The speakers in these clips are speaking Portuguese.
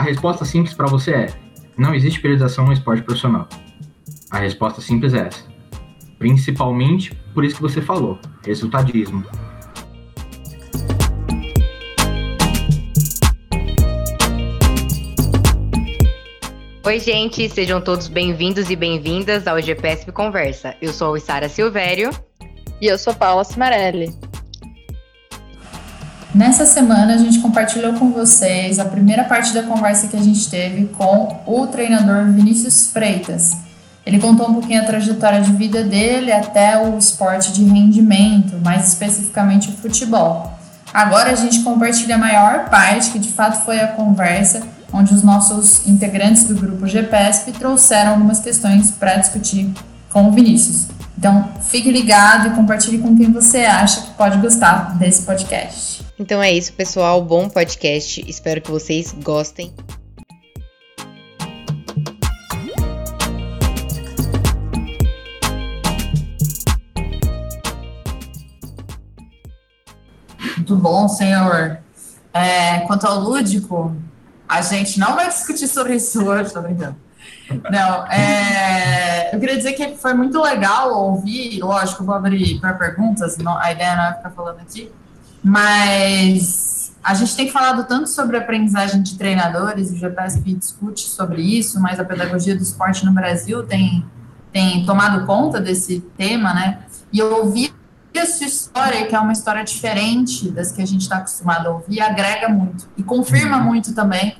A resposta simples para você é: não existe periodização no esporte profissional. A resposta simples é essa. Principalmente por isso que você falou, resultadismo. Oi, gente, sejam todos bem-vindos e bem-vindas ao GPSP Conversa. Eu sou a Sara Silvério. E eu sou Paula Cimarelli. Nessa semana, a gente compartilhou com vocês a primeira parte da conversa que a gente teve com o treinador Vinícius Freitas. Ele contou um pouquinho a trajetória de vida dele até o esporte de rendimento, mais especificamente o futebol. Agora a gente compartilha a maior parte, que de fato foi a conversa, onde os nossos integrantes do grupo GPSP trouxeram algumas questões para discutir com o Vinícius. Então, fique ligado e compartilhe com quem você acha que pode gostar desse podcast. Então é isso, pessoal. Bom podcast. Espero que vocês gostem. Muito bom, senhor. É, quanto ao lúdico, a gente não vai discutir sobre isso hoje, tô brincando. Não, é, eu queria dizer que foi muito legal ouvir, lógico, vou abrir para perguntas, não, a ideia não é ficar falando aqui, mas a gente tem falado tanto sobre aprendizagem de treinadores, o GPSP discute sobre isso, mas a pedagogia do esporte no Brasil tem, tem tomado conta desse tema, né? E eu ouvi essa história, que é uma história diferente das que a gente está acostumado a ouvir, agrega muito e confirma uhum. muito também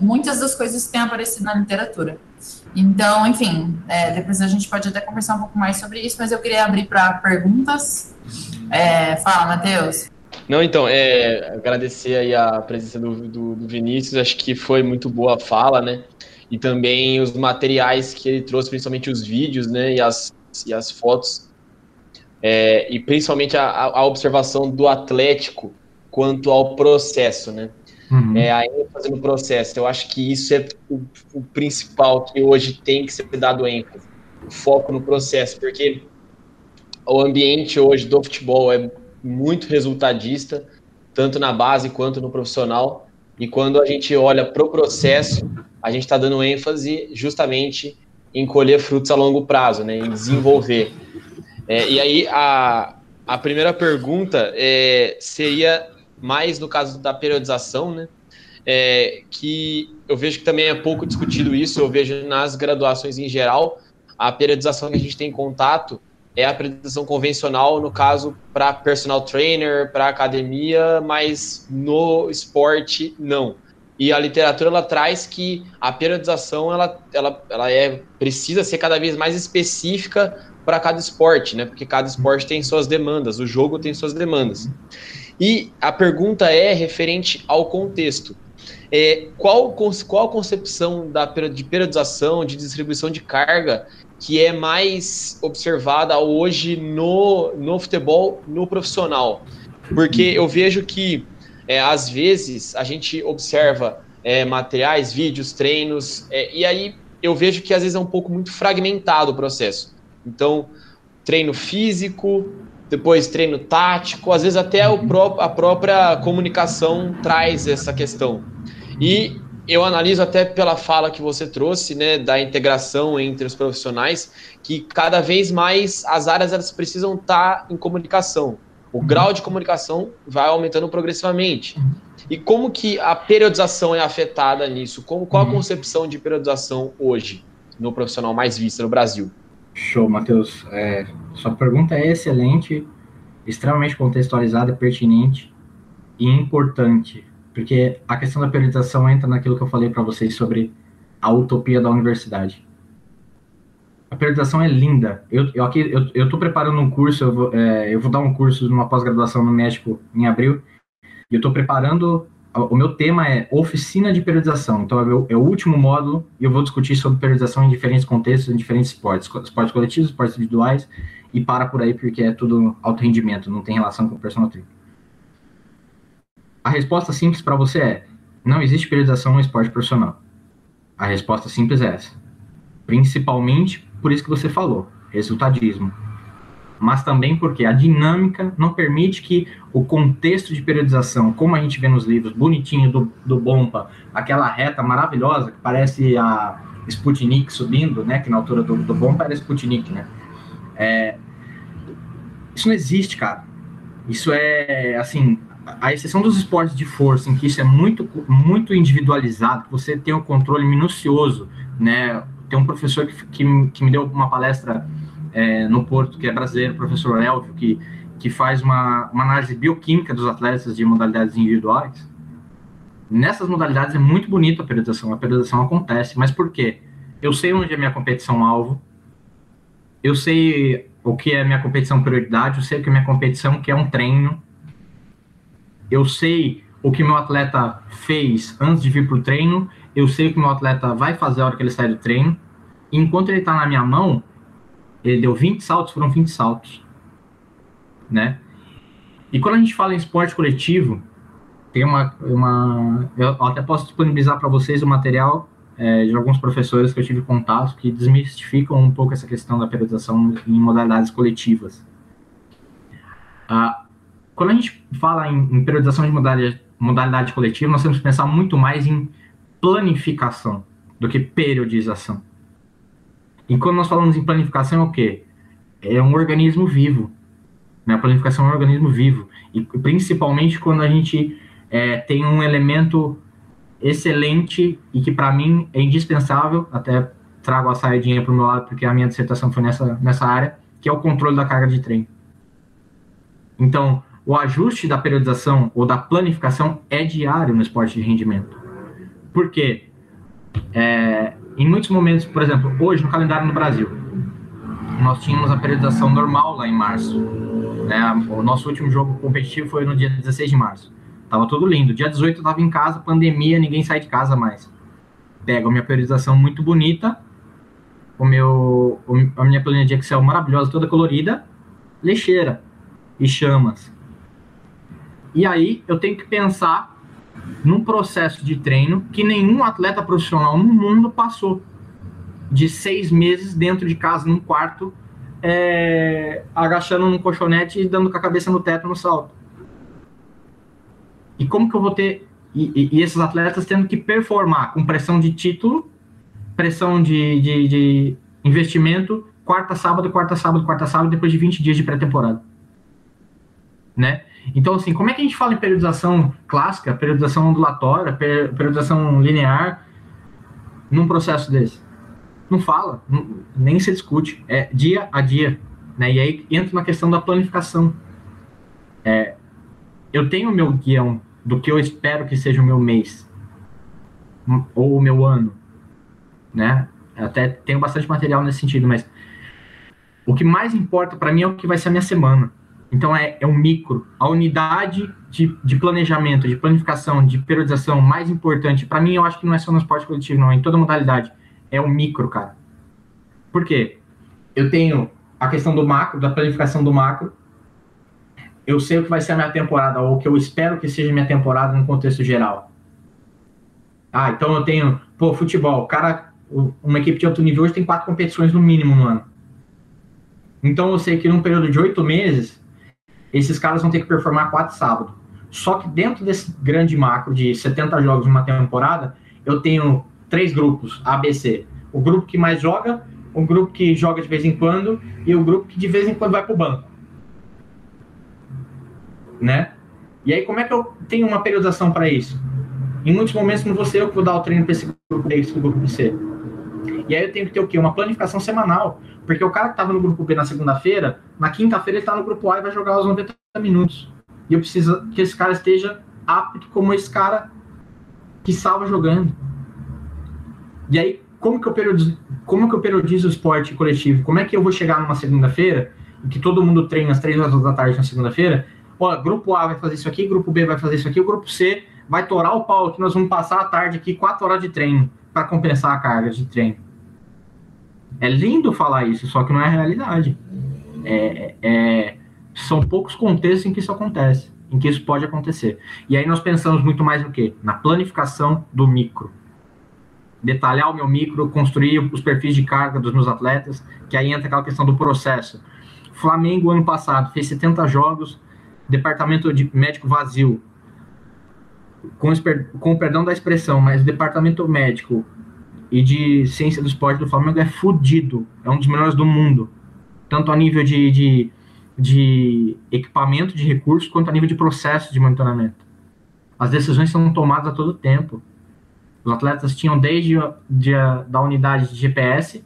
muitas das coisas que têm aparecido na literatura. Então, enfim, é, depois a gente pode até conversar um pouco mais sobre isso, mas eu queria abrir para perguntas. É, fala, Matheus. Não, então, é, agradecer aí a presença do, do, do, Vinícius, acho que foi muito boa a fala, né? E também os materiais que ele trouxe, principalmente os vídeos, né? E as, e as fotos. É, e principalmente a, a, observação do Atlético quanto ao processo, né? Uhum. É, a ênfase no processo. Eu acho que isso é o, o principal que hoje tem que ser dado ênfase. O foco no processo, porque o ambiente hoje do futebol é muito resultadista, tanto na base quanto no profissional. E quando a gente olha para o processo, a gente está dando ênfase justamente em colher frutos a longo prazo, né, em desenvolver. É, e aí a, a primeira pergunta é, seria mais no caso da periodização, né, é, que eu vejo que também é pouco discutido isso, eu vejo nas graduações em geral, a periodização que a gente tem em contato é a apresentação convencional, no caso, para personal trainer, para academia, mas no esporte, não. E a literatura ela traz que a periodização ela, ela, ela é, precisa ser cada vez mais específica para cada esporte, né? Porque cada esporte tem suas demandas, o jogo tem suas demandas. E a pergunta é referente ao contexto. É, qual, qual a concepção da, de periodização, de distribuição de carga que é mais observada hoje no, no futebol, no profissional. Porque eu vejo que, é, às vezes, a gente observa é, materiais, vídeos, treinos, é, e aí eu vejo que às vezes é um pouco muito fragmentado o processo. Então, treino físico, depois treino tático, às vezes até o pró a própria comunicação traz essa questão. E eu analiso até pela fala que você trouxe, né, da integração entre os profissionais, que cada vez mais as áreas elas precisam estar em comunicação. O grau de comunicação vai aumentando progressivamente. E como que a periodização é afetada nisso? Como, qual a uhum. concepção de periodização hoje no profissional mais vista no Brasil? Show, Matheus. É, sua pergunta é excelente, extremamente contextualizada, pertinente e importante porque a questão da periodização entra naquilo que eu falei para vocês sobre a utopia da universidade. A periodização é linda. Eu, eu aqui eu, tô preparando um curso, eu vou, é, eu vou dar um curso numa pós-graduação no México em abril, e eu estou preparando. O meu tema é oficina de periodização. Então, é o, é o último módulo e eu vou discutir sobre periodização em diferentes contextos, em diferentes esportes, esportes coletivos, esportes individuais, e para por aí porque é tudo alto rendimento, não tem relação com o personal trainer. A resposta simples para você é: não existe periodização no esporte profissional. A resposta simples é essa. Principalmente por isso que você falou, resultadismo. Mas também porque a dinâmica não permite que o contexto de periodização, como a gente vê nos livros, bonitinho do, do Bompa, aquela reta maravilhosa que parece a Sputnik subindo, né, que na altura do, do Bompa era Sputnik, né, é, isso não existe, cara. Isso é, assim, a exceção dos esportes de força, em que isso é muito, muito individualizado, você tem um controle minucioso, né, tem um professor que, que, que me deu uma palestra é, no Porto, que é brasileiro, professor Elvio, que, que faz uma, uma análise bioquímica dos atletas de modalidades individuais. Nessas modalidades é muito bonita a periodização, a periodização acontece, mas por quê? Eu sei onde é minha competição-alvo, eu sei o que é minha competição prioridade, eu sei o que é minha competição, que é um treino, eu sei o que meu atleta fez antes de vir para o treino, eu sei o que meu atleta vai fazer a hora que ele sai do treino, enquanto ele está na minha mão, ele deu 20 saltos, foram 20 saltos, né? E quando a gente fala em esporte coletivo, tem uma, uma eu até posso disponibilizar para vocês o material é, de alguns professores que eu tive contato que desmistificam um pouco essa questão da periodização em modalidades coletivas. Ah, quando a gente fala em, em periodização de modalidade, modalidade coletiva, nós temos que pensar muito mais em planificação do que periodização. E quando nós falamos em planificação, é o quê? É um organismo vivo. Né? A planificação é um organismo vivo. E principalmente quando a gente é, tem um elemento excelente e que para mim é indispensável, até trago a saidinha para o meu lado porque a minha dissertação foi nessa, nessa área, que é o controle da carga de treino. Então, o ajuste da periodização ou da planificação é diário no esporte de rendimento. Por quê? É, em muitos momentos, por exemplo, hoje no calendário no Brasil, nós tínhamos a periodização normal lá em março. Né? O nosso último jogo competitivo foi no dia 16 de março. Tava tudo lindo. Dia 18 eu tava em casa, pandemia, ninguém sai de casa mais. Pego a minha periodização muito bonita, o meu, a minha planilha de Excel maravilhosa, toda colorida, lixeira e chamas. E aí eu tenho que pensar num processo de treino que nenhum atleta profissional no mundo passou. De seis meses dentro de casa, num quarto, é, agachando num colchonete e dando com a cabeça no teto no salto. E como que eu vou ter. E, e, e esses atletas tendo que performar com pressão de título, pressão de, de, de investimento, quarta, sábado, quarta, sábado, quarta, sábado, depois de 20 dias de pré-temporada. Né? Então, assim, como é que a gente fala em periodização clássica, periodização ondulatória, periodização linear, num processo desse? Não fala, nem se discute. É dia a dia. Né? E aí entra na questão da planificação. É, eu tenho o meu guião do que eu espero que seja o meu mês, ou o meu ano, né? Até tenho bastante material nesse sentido, mas o que mais importa para mim é o que vai ser a minha semana. Então é, é um micro. A unidade de, de planejamento, de planificação, de periodização mais importante, para mim, eu acho que não é só no esporte coletivo, não, é em toda modalidade. É o micro, cara. Por quê? Eu tenho a questão do macro, da planificação do macro. Eu sei o que vai ser a minha temporada, ou o que eu espero que seja a minha temporada no contexto geral. Ah, então eu tenho, pô, futebol. Cara, uma equipe de alto nível hoje tem quatro competições no mínimo no ano. Então eu sei que num período de oito meses esses caras vão ter que performar quatro sábados. Só que dentro desse grande macro de 70 jogos numa temporada, eu tenho três grupos, A, B, C. O grupo que mais joga, o grupo que joga de vez em quando e o grupo que de vez em quando vai para o banco. Né? E aí, como é que eu tenho uma periodização para isso? Em muitos momentos não vou ser eu que vou dar o treino para esse grupo e esse grupo C. E aí eu tenho que ter o quê? Uma planificação semanal. Porque o cara que estava no grupo B na segunda-feira, na quinta-feira ele está no grupo A e vai jogar os 90 minutos. E eu preciso que esse cara esteja apto como esse cara que estava jogando. E aí, como que eu periodizo, como que eu periodizo o esporte coletivo? Como é que eu vou chegar numa segunda-feira, que todo mundo treina às três horas da tarde na segunda-feira? Ó, grupo A vai fazer isso aqui, grupo B vai fazer isso aqui, o grupo C vai torar o pau que nós vamos passar a tarde aqui, quatro horas de treino, para compensar a carga de treino. É lindo falar isso, só que não é a realidade. É, é, são poucos contextos em que isso acontece, em que isso pode acontecer. E aí nós pensamos muito mais no quê? Na planificação do micro. Detalhar o meu micro, construir os perfis de carga dos meus atletas, que aí entra aquela questão do processo. Flamengo ano passado fez 70 jogos, departamento de médico vazio, com, com o perdão da expressão, mas o departamento médico e de ciência do esporte do Flamengo é fodido, é um dos melhores do mundo, tanto a nível de, de, de equipamento, de recursos, quanto a nível de processo de monitoramento. As decisões são tomadas a todo tempo. Os atletas tinham desde de, da unidade de GPS,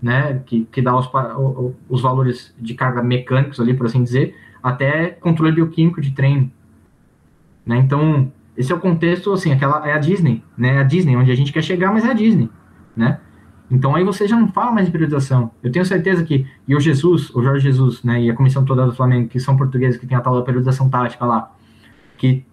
né, que, que dá os, os valores de carga mecânicos ali, por assim dizer, até controle bioquímico de treino. Né? Então, esse é o contexto, assim, aquela é a Disney, né? É a Disney, onde a gente quer chegar, mas é a Disney, né? Então aí você já não fala mais de periodização. Eu tenho certeza que e o Jesus, o Jorge Jesus, né, e a comissão toda do Flamengo, que são portugueses que tem a tal da periodização tática lá, que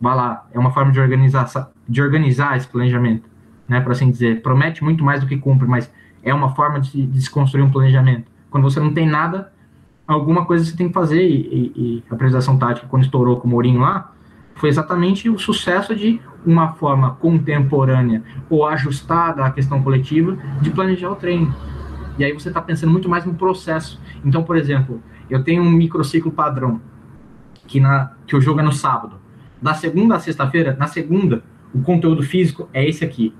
vai lá, é uma forma de organizar de organizar esse planejamento, né, para assim dizer, promete muito mais do que cumpre, mas é uma forma de, de se construir um planejamento. Quando você não tem nada, alguma coisa você tem que fazer e, e, e a periodização tática quando estourou com o Mourinho lá, foi exatamente o sucesso de uma forma contemporânea ou ajustada à questão coletiva de planejar o treino. E aí você está pensando muito mais no processo. Então, por exemplo, eu tenho um microciclo padrão que, na, que o jogo é no sábado. Da segunda a sexta-feira, na segunda, o conteúdo físico é esse aqui.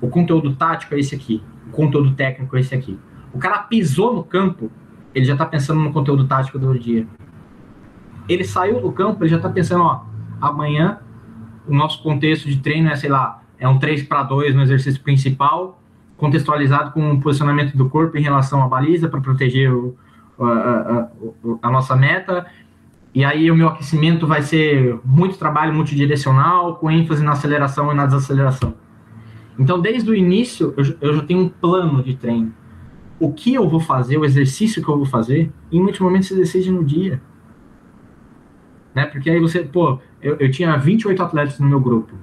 O conteúdo tático é esse aqui. O conteúdo técnico é esse aqui. O cara pisou no campo, ele já está pensando no conteúdo tático do dia. Ele saiu do campo, ele já está pensando, ó, amanhã o nosso contexto de treino é, sei lá, é um 3 para 2 no exercício principal, contextualizado com o posicionamento do corpo em relação à baliza para proteger o, a, a, a, nossa meta. E aí o meu aquecimento vai ser muito trabalho multidirecional, com ênfase na aceleração e na desaceleração. Então, desde o início, eu, eu já tenho um plano de treino. O que eu vou fazer, o exercício que eu vou fazer, em muitos momentos se decide no dia. Né? Porque aí você, pô, eu, eu tinha 28 atletas no meu grupo.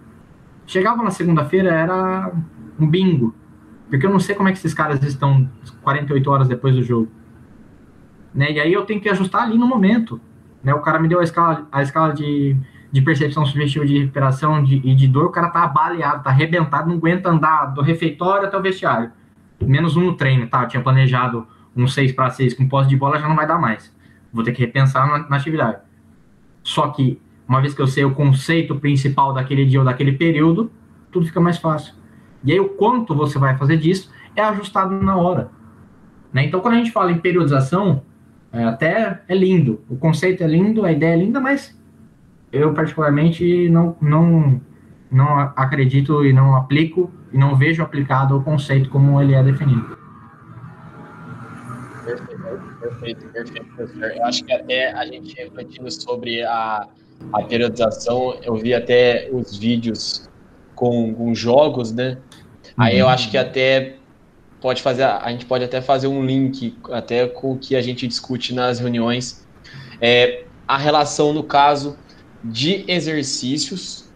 Chegava na segunda-feira, era um bingo. Porque eu não sei como é que esses caras estão 48 horas depois do jogo. Né? E aí eu tenho que ajustar ali no momento. Né? O cara me deu a escala, a escala de, de percepção subjetiva de recuperação de, e de dor, o cara tá baleado, tá arrebentado, não aguenta andar do refeitório até o vestiário. Menos um no treino, tá? Eu tinha planejado um 6 para 6 com posse de bola, já não vai dar mais. Vou ter que repensar na, na atividade. Só que uma vez que eu sei o conceito principal daquele dia ou daquele período, tudo fica mais fácil. E aí o quanto você vai fazer disso é ajustado na hora. Né? Então, quando a gente fala em periodização, é, até é lindo. O conceito é lindo, a ideia é linda, mas eu particularmente não, não, não acredito e não aplico e não vejo aplicado o conceito como ele é definido. Perfeito, perfeito, perfeito. Eu acho que até a gente refletindo sobre a a periodização, eu vi até os vídeos com, com jogos, né? Aí eu uhum. acho que até pode fazer, a gente pode até fazer um link até com o que a gente discute nas reuniões. É, a relação, no caso, de exercícios,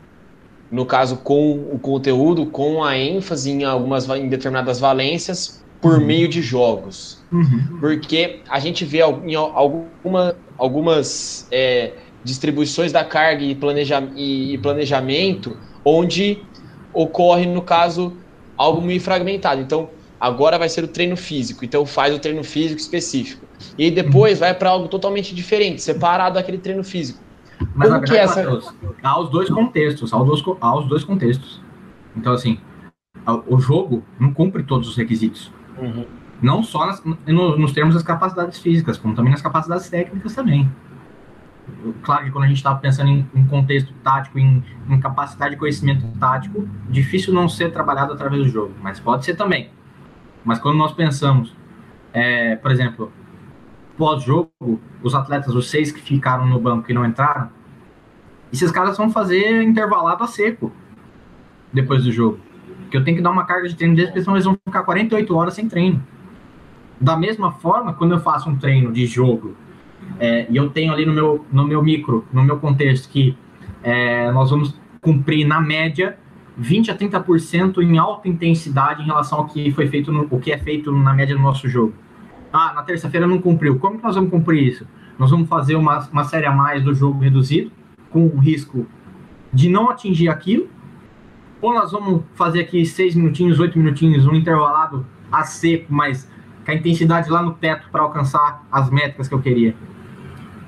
no caso com o conteúdo, com a ênfase em algumas em determinadas valências por uhum. meio de jogos. Uhum. Porque a gente vê em alguma, algumas é, distribuições da carga e, planeja e planejamento, onde ocorre, no caso, algo meio fragmentado. Então, agora vai ser o treino físico, então faz o treino físico específico. E depois vai para algo totalmente diferente, separado daquele treino físico. Mas Como que é essa... há os dois contextos, há os dois, há os dois contextos. Então, assim, o jogo não cumpre todos os requisitos. Uhum. Não só nas, no, nos termos das capacidades físicas, como também nas capacidades técnicas também claro que quando a gente está pensando em, em, contexto tático, em, em, capacidade de conhecimento tático, difícil não ser trabalhado através do jogo, mas pode ser também. Mas quando nós pensamos, é, por exemplo, pós-jogo, os atletas, os seis que ficaram no banco e não entraram, esses caras vão fazer intervalado a seco depois do jogo. Porque eu tenho que dar uma carga de treino deles, porque senão eles vão ficar 48 horas sem treino. Da mesma forma, quando eu faço um treino de jogo é, e eu tenho ali no meu, no meu micro, no meu contexto, que é, nós vamos cumprir, na média, 20 a 30% em alta intensidade em relação ao que foi feito, no, o que é feito na média do nosso jogo. Ah, na terça-feira não cumpriu. Como que nós vamos cumprir isso? Nós vamos fazer uma, uma série a mais do jogo reduzido, com o risco de não atingir aquilo, ou nós vamos fazer aqui seis minutinhos, oito minutinhos, um intervalado a seco, mas com a intensidade lá no teto para alcançar as métricas que eu queria.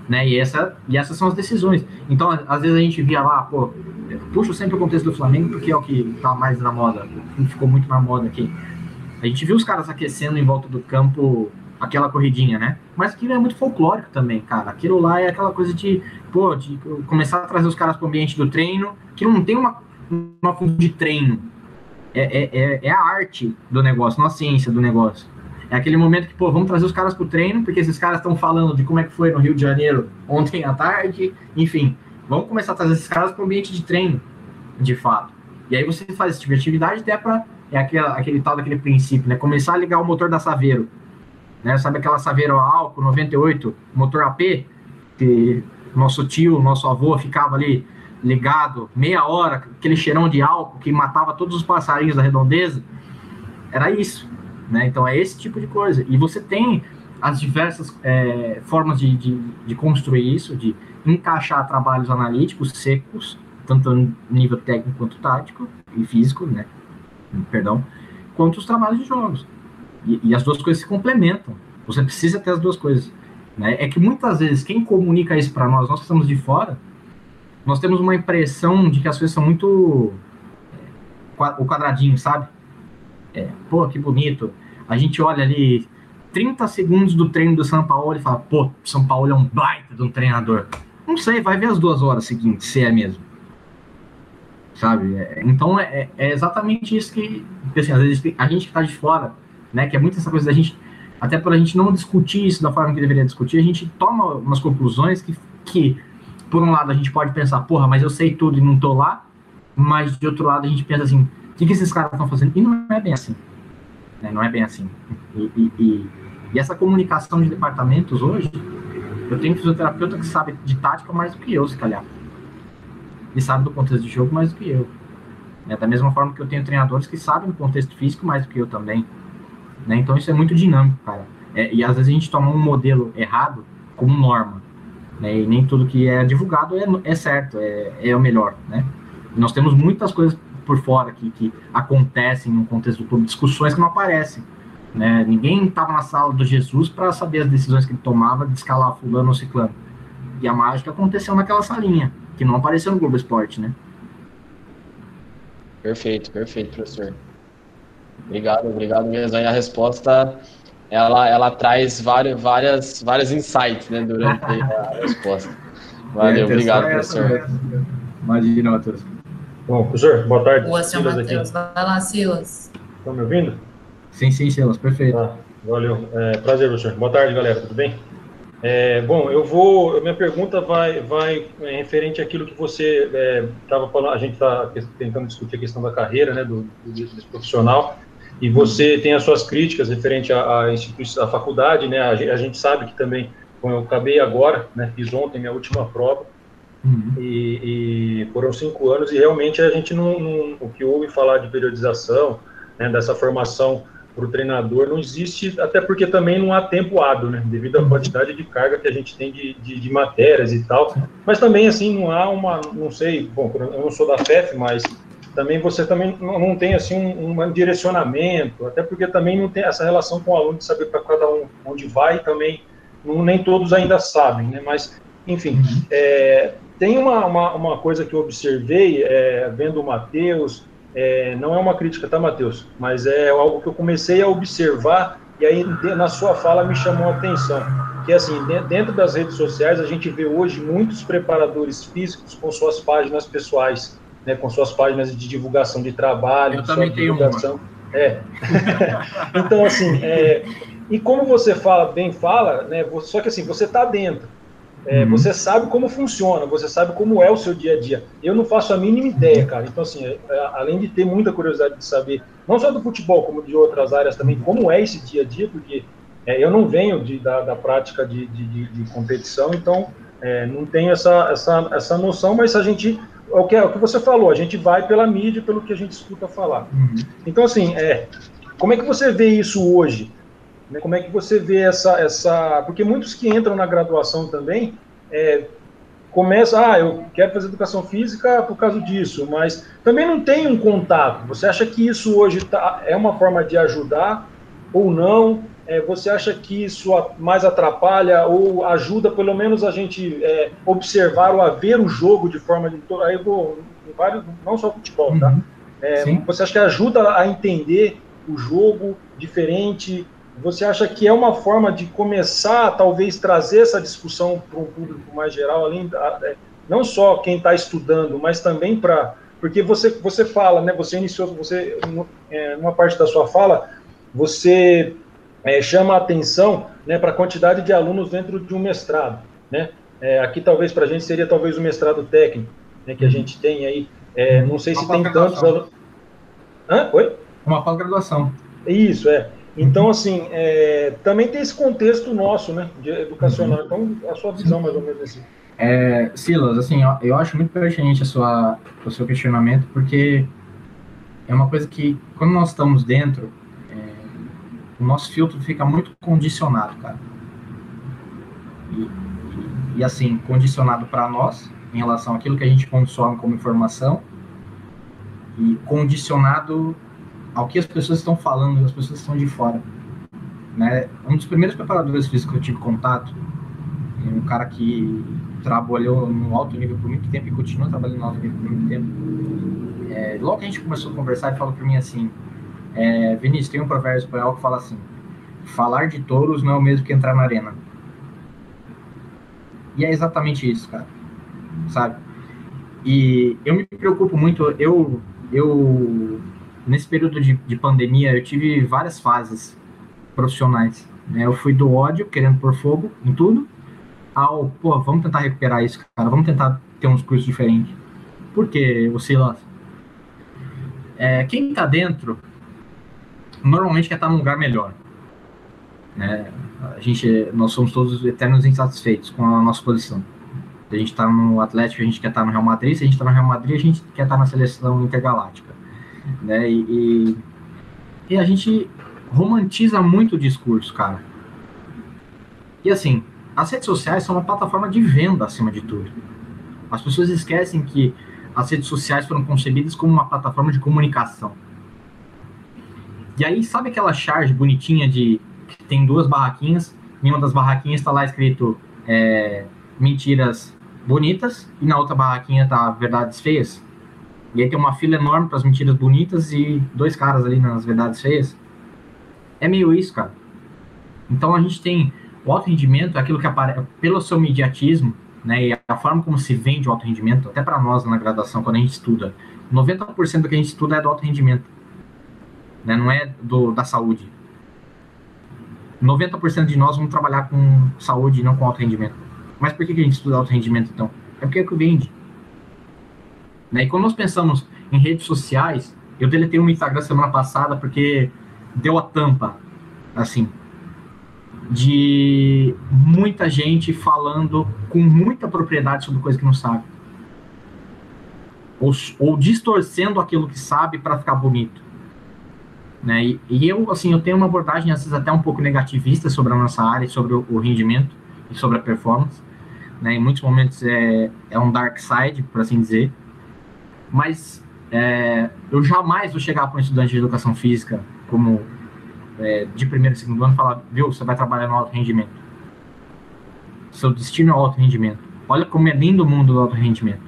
Né? E, essa, e essas são as decisões. Então, às vezes a gente via lá, pô, puxo sempre o contexto do Flamengo porque é o que tá mais na moda, ficou muito na moda aqui. A gente viu os caras aquecendo em volta do campo aquela corridinha, né? Mas aquilo é muito folclórico também, cara. Aquilo lá é aquela coisa de, pô, de começar a trazer os caras para o ambiente do treino, que não tem uma, uma de treino. É, é, é, é a arte do negócio, não a ciência do negócio. É aquele momento que, pô, vamos trazer os caras para o treino, porque esses caras estão falando de como é que foi no Rio de Janeiro ontem à tarde, enfim. Vamos começar a trazer esses caras para o ambiente de treino, de fato. E aí você faz esse tipo de atividade até para é aquele, aquele tal daquele princípio, né? Começar a ligar o motor da Saveiro né? Sabe aquela Saveiro álcool 98, motor AP, que nosso tio, nosso avô ficava ali ligado meia hora, aquele cheirão de álcool que matava todos os passarinhos da redondeza? Era isso, né? Então é esse tipo de coisa. E você tem as diversas é, formas de, de, de, construir isso, de encaixar trabalhos analíticos secos, tanto no nível técnico quanto tático e físico, né? Perdão, quanto os trabalhos de jogos. E, e as duas coisas se complementam. Você precisa ter as duas coisas. Né? É que muitas vezes quem comunica isso para nós, nós que estamos de fora, nós temos uma impressão de que as coisas são muito é, o quadradinho, sabe? É, pô, que bonito. A gente olha ali 30 segundos do treino do São Paulo e fala, pô, São Paulo é um baita de um treinador. Não sei, vai ver as duas horas seguintes, se é mesmo. Sabe? É, então é, é, exatamente isso que, assim, às vezes a gente que está de fora né? Que é muito essa coisa da gente, até por a gente não discutir isso da forma que deveria discutir, a gente toma umas conclusões que, que por um lado, a gente pode pensar, porra, mas eu sei tudo e não tô lá, mas de outro lado, a gente pensa assim, o que, que esses caras estão fazendo? E não é bem assim. Né? Não é bem assim. E, e, e, e, essa comunicação de departamentos hoje, eu tenho fisioterapeuta que sabe de tática mais do que eu, se calhar. E sabe do contexto de jogo mais do que eu. É, da mesma forma que eu tenho treinadores que sabem do contexto físico mais do que eu também. Né? Então isso é muito dinâmico, cara. É, e às vezes a gente toma um modelo errado como norma. Né? E nem tudo que é divulgado é, é certo, é, é o melhor. Né? Nós temos muitas coisas por fora que, que acontecem no contexto do clube, discussões que não aparecem. Né? Ninguém estava na sala do Jesus para saber as decisões que ele tomava de escalar fulano ou ciclano. E a mágica aconteceu naquela salinha, que não apareceu no Globo Esporte, né? Perfeito, perfeito, professor. Obrigado, obrigado mesmo. Aí a resposta ela, ela traz várias, várias, vários insights né, durante a resposta. Valeu, obrigado, professor. Imagina, Matheus. Bom, professor, boa tarde. Boa, senhor Matheus. Vai lá, Silas. Estão me ouvindo? Sim, sim, Silas, perfeito. Ah, valeu. É, prazer, professor. Boa tarde, galera. Tudo bem? É, bom, eu vou. Minha pergunta vai, vai é, referente àquilo que você estava é, falando. A gente está tentando discutir a questão da carreira, né, do, do, desse profissional e você tem as suas críticas referente à, à instituição, à faculdade, né? A, a, gente sabe que também, como eu acabei agora, né? Fiz ontem minha última prova uhum. e, e, foram cinco anos e realmente a gente não, não o que ouve falar de periodização, né? Dessa formação para o treinador não existe, até porque também não há tempo hábil, né? Devido à uhum. quantidade de carga que a gente tem de, de, de matérias e tal. Mas também assim não há uma, não sei, bom, eu não sou da FEF, mas também você também não tem assim um, um, direcionamento, até porque também não tem essa relação com o aluno de saber para cada um onde vai, também não, nem todos ainda sabem, né? Mas, enfim, uhum. é, tem uma, uma, uma, coisa que eu observei é, vendo o Matheus, é, não é uma crítica, tá, Matheus? Mas é algo que eu comecei a observar e aí na sua fala me chamou a atenção, que assim, dentro das redes sociais a gente vê hoje muitos preparadores físicos com suas páginas pessoais, né, com suas páginas de divulgação de trabalho. Eu também tenho divulgação. uma. É. então, assim, é, e como você fala, bem fala, né, só que assim, você está dentro. É, uhum. Você sabe como funciona, você sabe como é o seu dia a dia. Eu não faço a mínima ideia, cara. Então, assim, é, além de ter muita curiosidade de saber, não só do futebol, como de outras áreas também, como é esse dia a dia, porque é, eu não venho de, da, da prática de, de, de competição, então é, não tenho essa, essa, essa noção, mas a gente é o que, é o que você falou, a gente vai pela mídia, pelo que a gente escuta falar. Uhum. Então, assim, é, como é que você vê isso hoje? Né, como é que você vê essa, essa. Porque muitos que entram na graduação também é, começam, ah, eu quero fazer educação física por causa disso, mas também não tem um contato. Você acha que isso hoje tá, é uma forma de ajudar ou não? é, você acha que isso mais atrapalha ou ajuda, pelo menos, a gente é, observar ou a ver o jogo de forma de. Aí eu vou, vários, não só futebol, tá? Uhum. É, você acha que ajuda a entender o jogo diferente? Você acha que é uma forma de começar, talvez, trazer essa discussão para um público mais geral, além da, é, não só quem está estudando, mas também para porque você você fala, né? Você iniciou, você é, numa parte da sua fala, você é, chama a atenção, né, para a quantidade de alunos dentro de um mestrado, né? É, aqui talvez para a gente seria talvez o mestrado técnico, né, que a gente tem aí. É, não sei se tem tantos alunos. Hã? Oi? Uma pós-graduação. Isso é. Então, assim, é, também tem esse contexto nosso, né, de educacional. Então, a sua visão, mais ou menos, assim. É, Silas, assim, eu, acho muito pertinente a sua, o seu questionamento, porque é uma coisa que, quando nós estamos dentro, é, o nosso filtro fica muito condicionado, cara. E, e assim, condicionado para nós, em relação àquilo que a gente consome como informação, e condicionado ao que as pessoas estão falando, as pessoas estão de fora. Né? Um dos primeiros preparadores físicos que eu tive contato, um cara que trabalhou no alto nível por muito tempo e continua trabalhando no alto nível por muito tempo. É, logo que a gente começou a conversar, ele falou para mim assim: é, Vinícius, tem um provérbio espanhol que fala assim: falar de touros não é o mesmo que entrar na arena. E é exatamente isso, cara. Sabe? E eu me preocupo muito, eu, eu nesse período de, de pandemia, eu tive várias fases profissionais. Né? Eu fui do ódio, querendo pôr fogo em tudo, ao, pô, vamos tentar recuperar isso, cara, vamos tentar ter um discurso diferente. Por que, Silas? É, quem está dentro normalmente quer estar num lugar melhor. Né? A gente, nós somos todos eternos insatisfeitos com a nossa posição. A gente está no Atlético, a gente quer estar no Real Madrid. Se a gente está no Real Madrid, a gente quer estar na seleção intergaláctica. Né? E, e, e a gente romantiza muito o discurso, cara. E assim, as redes sociais são uma plataforma de venda acima de tudo. As pessoas esquecem que as redes sociais foram concebidas como uma plataforma de comunicação. E aí, sabe aquela charge bonitinha de que tem duas barraquinhas? Em uma das barraquinhas está lá escrito é, mentiras bonitas e na outra barraquinha tá verdades feias. E aí tem uma fila enorme para as mentiras bonitas e dois caras ali nas verdades feias. É meio isso, cara. Então a gente tem o alto rendimento, é aquilo que aparece pelo seu mediatismo, né, e a forma como se vende o alto rendimento, até para nós na graduação, quando a gente estuda, 90% do que a gente estuda é do alto rendimento, né, não é do, da saúde. 90% de nós vamos trabalhar com saúde e não com alto rendimento. Mas por que, que a gente estuda alto rendimento, então? É porque é o que vende. Né? E quando nós pensamos em redes sociais, eu deletei um Instagram semana passada porque deu a tampa, assim, de muita gente falando com muita propriedade sobre coisa que não sabe. Ou, ou distorcendo aquilo que sabe para ficar bonito. Né? E, e, eu, assim, eu tenho uma abordagem, às vezes, até um pouco negativista sobre a nossa área, sobre o, o rendimento e sobre a performance. Né? Em muitos momentos é, é um dark side, por assim dizer mas é, eu jamais vou chegar para um estudante de educação física, como é, de primeiro e segundo ano, e falar, viu, você vai trabalhar no alto rendimento. Seu destino é o alto rendimento. Olha como é lindo o mundo do alto rendimento.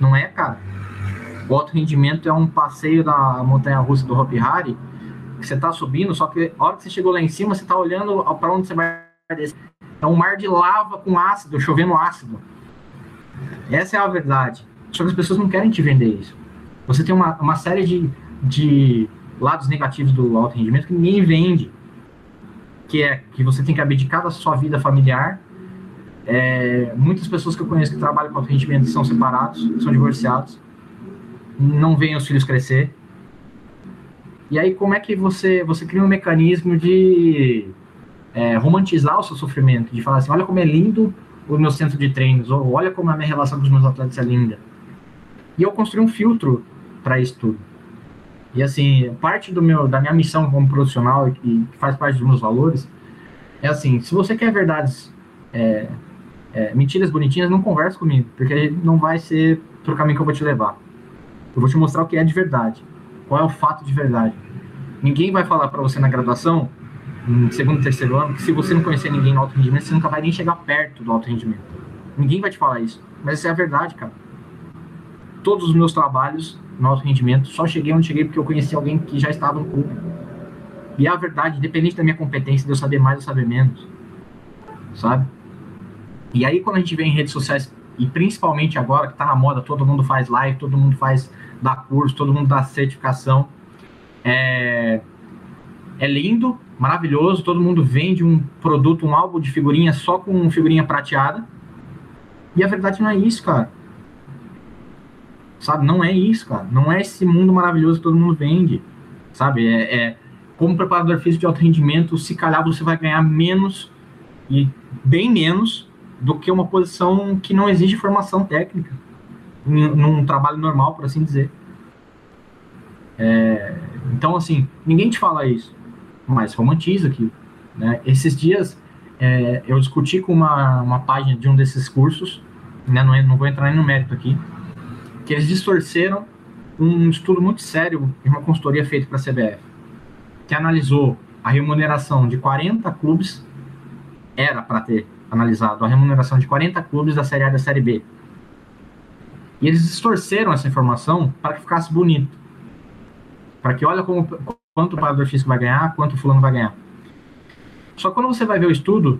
Não é, cara? O alto rendimento é um passeio da montanha russa do Hopi Hari, que você está subindo, só que a hora que você chegou lá em cima, você está olhando para onde você vai descer. É um mar de lava com ácido, chovendo ácido. Essa é a verdade. Só que as pessoas não querem te vender isso. Você tem uma, uma série de, de lados negativos do alto rendimento que ninguém vende. Que é que você tem que abdicar da sua vida familiar. É, muitas pessoas que eu conheço que trabalham com alto rendimento são separados, são divorciados, não veem os filhos crescer. E aí, como é que você, você cria um mecanismo de é, romantizar o seu sofrimento? De falar assim: olha como é lindo o meu centro de treinos, ou olha como a minha relação com os meus atletas é linda e eu construí um filtro para isso tudo. E assim, parte do meu, da minha missão como profissional e que faz parte dos meus valores é assim: se você quer verdades, é, é, mentiras bonitinhas, não converse comigo, porque não vai ser pro caminho que eu vou te levar. Eu vou te mostrar o que é de verdade, qual é o fato de verdade. Ninguém vai falar para você na graduação em segundo terceiro ano, que se você não conhecer ninguém no alto rendimento, você nunca vai nem chegar perto do alto rendimento. Ninguém vai te falar isso. Mas essa é a verdade, cara. Todos os meus trabalhos no alto rendimento, só cheguei onde cheguei porque eu conheci alguém que já estava no clube. E é a verdade, independente da minha competência, de eu saber mais ou saber menos. Sabe? E aí, quando a gente vê em redes sociais, e principalmente agora que tá na moda, todo mundo faz live, todo mundo faz dá curso, todo mundo dá certificação. É, é lindo, maravilhoso, todo mundo vende um produto, um álbum de figurinha só com figurinha prateada. E a verdade não é isso, cara. Sabe, não é isso, cara. Não é esse mundo maravilhoso que todo mundo vende. Sabe, é, é como preparador físico de alto rendimento, se calhar você vai ganhar menos e bem menos do que uma posição que não exige formação técnica num trabalho normal, por assim dizer. É, então, assim, ninguém te fala isso, mas romantiza aquilo. Né? Esses dias é, eu discuti com uma, uma página de um desses cursos, né, não, é, não vou entrar nem no mérito aqui, que eles distorceram um estudo muito sério de uma consultoria feita para a CBF, que analisou a remuneração de 40 clubes, era para ter analisado a remuneração de 40 clubes da Série A e da Série B. E eles distorceram essa informação para que ficasse bonito. Para que olha como, quanto o pagador físico vai ganhar, quanto o fulano vai ganhar. Só que quando você vai ver o estudo,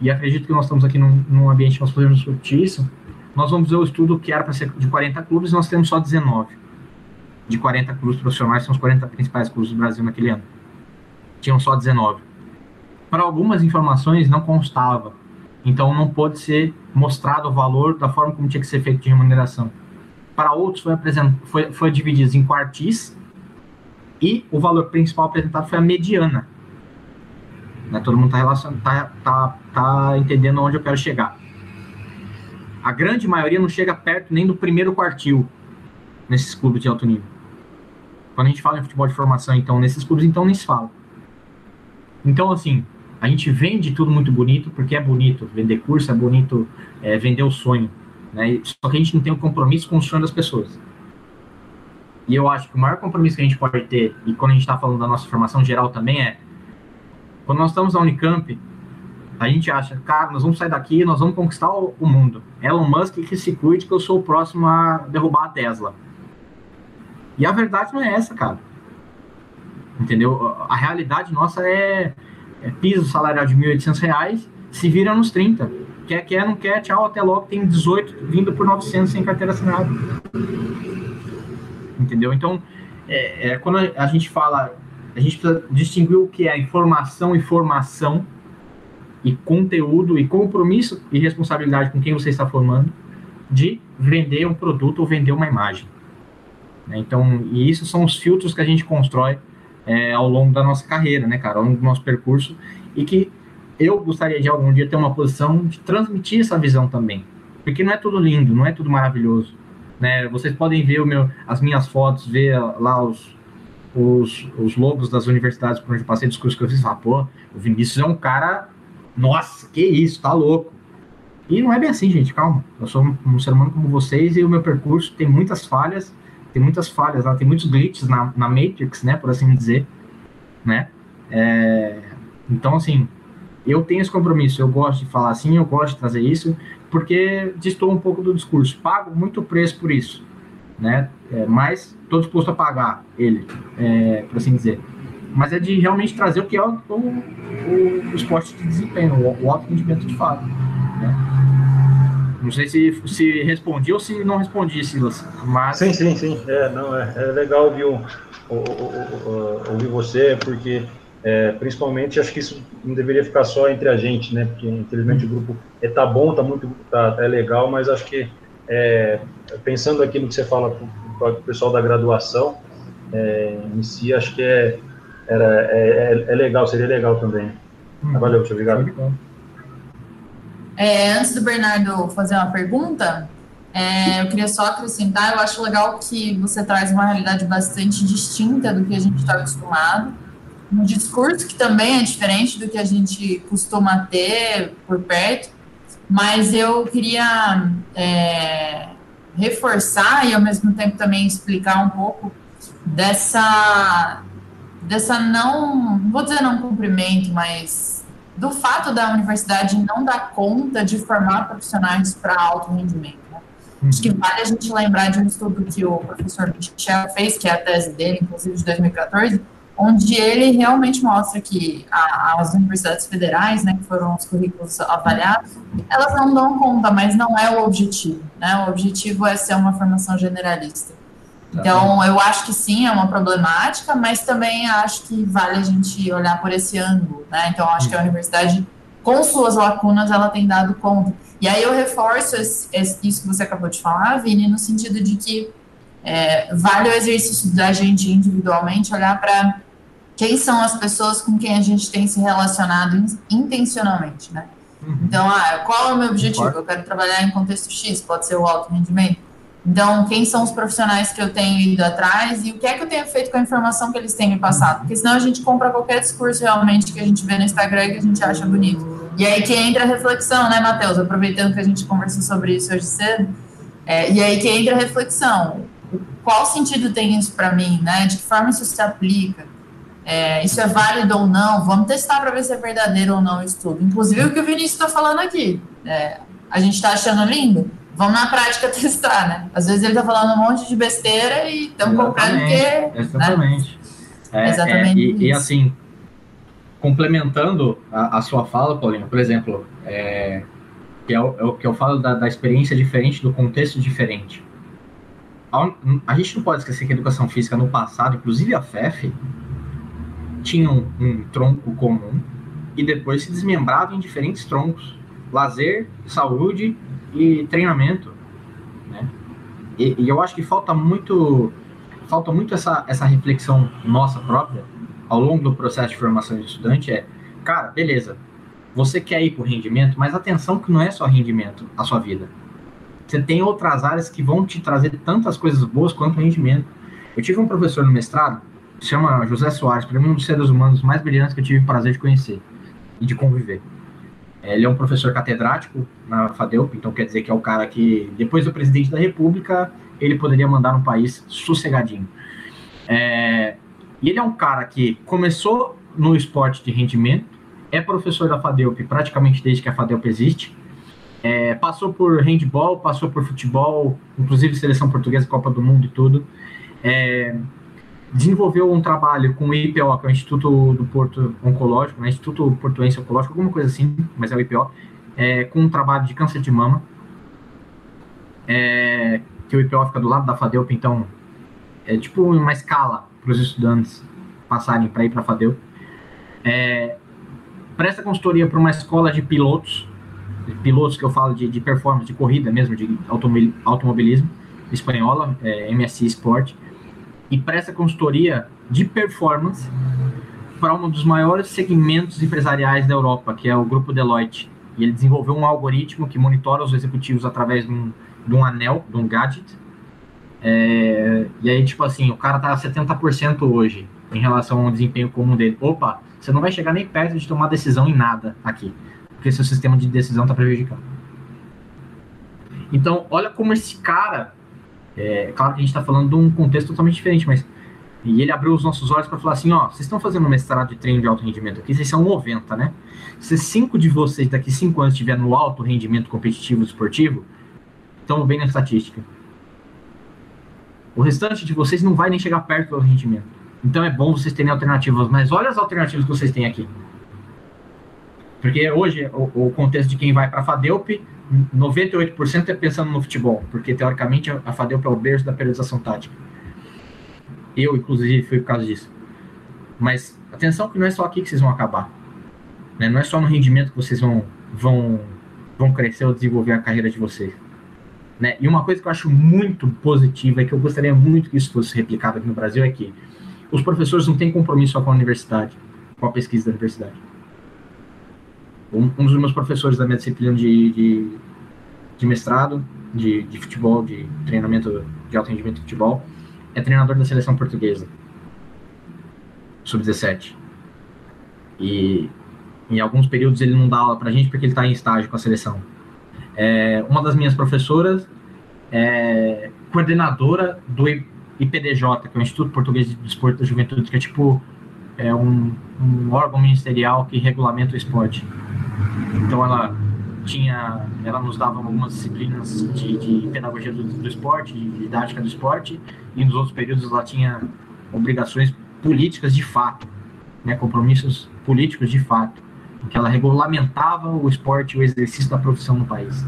e acredito que nós estamos aqui num, num ambiente que nós podemos discutir isso, nós vamos ver o estudo que era para ser de 40 clubes, nós temos só 19. De 40 clubes profissionais, são os 40 principais clubes do Brasil naquele ano. Tinham só 19. Para algumas informações não constava. Então não pôde ser mostrado o valor da forma como tinha que ser feito de remuneração. Para outros foi, foi, foi dividido em quartis, e o valor principal apresentado foi a mediana. Né? Todo mundo está tá, tá, tá entendendo onde eu quero chegar. A grande maioria não chega perto nem do primeiro quartil nesses clubes de alto nível. Quando a gente fala em futebol de formação, então, nesses clubes, então, nem se fala. Então, assim, a gente vende tudo muito bonito, porque é bonito vender curso, é bonito é, vender o sonho. Né? Só que a gente não tem um compromisso com o sonho das pessoas. E eu acho que o maior compromisso que a gente pode ter, e quando a gente está falando da nossa formação geral também, é quando nós estamos na Unicamp, a gente acha, cara, nós vamos sair daqui nós vamos conquistar o, mundo. Elon Musk que se cuide que eu sou o próximo a derrubar a Tesla. E a verdade não é essa, cara. Entendeu? A realidade nossa é, é piso salarial de R$ 1.800, se vira nos 30. Quer, quer, não quer, tchau, até logo, tem 18 vindo por 900 sem carteira assinada entendeu? Então, é, é, quando a gente fala, a gente precisa distinguir o que é informação e formação, e conteúdo, e compromisso e responsabilidade com quem você está formando, de vender um produto ou vender uma imagem. Né? Então, e isso são os filtros que a gente constrói é, ao longo da nossa carreira, né, cara, ao longo do nosso percurso, e que eu gostaria de algum dia ter uma posição de transmitir essa visão também. Porque não é tudo lindo, não é tudo maravilhoso. Né? Vocês podem ver o meu, as minhas fotos, ver lá os, os, os logos das universidades por onde eu passei, discurso que eu fiz, falar, pô, o Vinícius é um cara, nossa, que isso, tá louco. E não é bem assim, gente, calma. Eu sou um, um ser humano como vocês e o meu percurso tem muitas falhas, tem muitas falhas, lá, tem muitos glitches na, na Matrix, né, por assim dizer, né? É, então, assim, eu tenho esse compromisso, eu gosto de falar assim, eu gosto de trazer isso, porque distou um pouco do discurso. Pago muito preço por isso, né? É, mas estou disposto a pagar ele, é, por assim dizer. Mas é de realmente trazer o que é o, o, o esporte de desempenho, o, o alto rendimento de fato. Né? Não sei se, se respondi ou se não respondi, Silas. Mas... Sim, sim, sim. É, não, é, é legal ouvir, o, ouvir você, porque é, principalmente, acho que isso não deveria ficar só entre a gente, né? Porque, infelizmente, o grupo é, tá bom, tá muito tá, é legal, mas acho que, é, pensando aqui no que você fala para o pessoal da graduação, é, em si, acho que é, era, é, é legal, seria legal também. Hum, valeu, muito obrigado. É, antes do Bernardo fazer uma pergunta, é, eu queria só acrescentar, eu acho legal que você traz uma realidade bastante distinta do que a gente está acostumado um discurso que também é diferente do que a gente costuma ter por perto, mas eu queria é, reforçar e ao mesmo tempo também explicar um pouco dessa dessa não vou dizer não cumprimento, mas do fato da universidade não dar conta de formar profissionais para alto rendimento. Né? Acho que vale a gente lembrar de um estudo que o professor Michel fez, que é a tese dele, inclusive de 2014, onde ele realmente mostra que a, as universidades federais, né, que foram os currículos avaliados, elas não dão conta, mas não é o objetivo, né? O objetivo é ser uma formação generalista. Então, eu acho que sim, é uma problemática, mas também acho que vale a gente olhar por esse ângulo, né? Então, acho que a universidade, com suas lacunas, ela tem dado conta. E aí eu reforço esse, esse, isso que você acabou de falar, Vini, no sentido de que é, vale o exercício da gente individualmente olhar para quem são as pessoas com quem a gente tem se relacionado intencionalmente, né? Uhum. Então, ah, qual é o meu objetivo? Eu quero trabalhar em contexto X, pode ser o alto rendimento. Então, quem são os profissionais que eu tenho ido atrás e o que é que eu tenho feito com a informação que eles têm me passado? Porque senão a gente compra qualquer discurso realmente que a gente vê no Instagram e que a gente acha bonito. E aí que entra a reflexão, né, Matheus? Aproveitando que a gente conversou sobre isso hoje cedo. É, e aí que entra a reflexão. Qual sentido tem isso para mim, né? De que forma isso se aplica? É, isso é válido ou não? Vamos testar para ver se é verdadeiro ou não isso tudo. Inclusive o que o Vinícius está falando aqui. É, a gente está achando lindo? Vamos na prática testar, né? Às vezes ele está falando um monte de besteira e estamos comprando porque. Exatamente. Né? É, Exatamente. É, e, e, assim, complementando a, a, sua fala, Paulinho, por exemplo, é, que é o, é que eu falo da, da experiência diferente, do contexto diferente. A, a gente não pode esquecer que a educação física no passado, inclusive a FEF, tinham um tronco comum e depois se desmembravam em diferentes troncos: lazer, saúde e treinamento. Né? E, e, eu acho que falta muito, falta muito essa, essa reflexão nossa própria ao longo do processo de formação de estudante. É, cara, beleza, você quer ir o rendimento, mas atenção que não é só rendimento a sua vida. Você tem outras áreas que vão te trazer tantas coisas boas quanto rendimento. Eu tive um professor no mestrado se chama José Soares, para mim um dos seres humanos mais brilhantes que eu tive o prazer de conhecer e de conviver. Ele é um professor catedrático na FADEUP, então quer dizer que é o cara que, depois do presidente da República, ele poderia mandar um país sossegadinho. É, ele é um cara que começou no esporte de rendimento, é professor da FADEUP praticamente desde que a FADEUP existe, é, passou por handball, passou por futebol, inclusive seleção portuguesa, Copa do Mundo e tudo. É, desenvolveu um trabalho com o IPO, que é o Instituto do Porto Oncológico, né, Instituto Portuense Oncológico, alguma coisa assim, mas é o IPO, é, com um trabalho de câncer de mama, é, que o IPO fica do lado da FADEUP, então é tipo uma escala para os estudantes passarem para ir para a FADEUP. É, presta consultoria para uma escola de pilotos, de pilotos que eu falo de, de performance, de corrida mesmo, de automobilismo, espanhola, é, MSI Sport, e presta consultoria de performance para um dos maiores segmentos empresariais da Europa, que é o grupo Deloitte. E ele desenvolveu um algoritmo que monitora os executivos através de um, de um anel, de um gadget. É, e aí, tipo assim, o cara tá a 70% hoje em relação ao desempenho comum dele. Opa, você não vai chegar nem perto de tomar decisão em nada aqui, porque seu sistema de decisão está prejudicado. Então, olha como esse cara é claro que a gente está falando de um contexto totalmente diferente, mas. E ele abriu os nossos olhos para falar assim: ó, vocês estão fazendo um mestrado de treino de alto rendimento aqui, vocês são 90, né? Se cinco de vocês daqui cinco anos estiver no alto rendimento competitivo esportivo, estão bem na estatística. O restante de vocês não vai nem chegar perto do rendimento. Então é bom vocês terem alternativas, mas olha as alternativas que vocês têm aqui. Porque hoje o, o contexto de quem vai para a FADEUP 98% é pensando no futebol, porque teoricamente a FADEUP é o berço da periodização tática. Eu, inclusive, fui por causa disso. Mas atenção que não é só aqui que vocês vão acabar. Né? Não é só no rendimento que vocês vão, vão, vão crescer ou desenvolver a carreira de vocês. Né? E uma coisa que eu acho muito positiva e que eu gostaria muito que isso fosse replicado aqui no Brasil é que os professores não têm compromisso só com a universidade, com a pesquisa da universidade um, um dos meus professores da minha disciplina de, de, de mestrado, de, de futebol, de treinamento de alto rendimento de futebol, é treinador da seleção portuguesa, sub-17. E em alguns períodos ele não dá aula pra gente porque ele está em estágio com a seleção. É, uma das minhas professoras é coordenadora do IPDJ, que é o Instituto Português de Desporto da Juventude, que é tipo é um, um órgão ministerial que regulamenta o esporte. Então ela tinha, ela nos dava algumas disciplinas de, de pedagogia do, do, esporte, de didática do esporte, e nos outros períodos ela tinha obrigações políticas de fato, né, compromissos políticos de fato, que ela regulamentava o esporte e o exercício da profissão no país.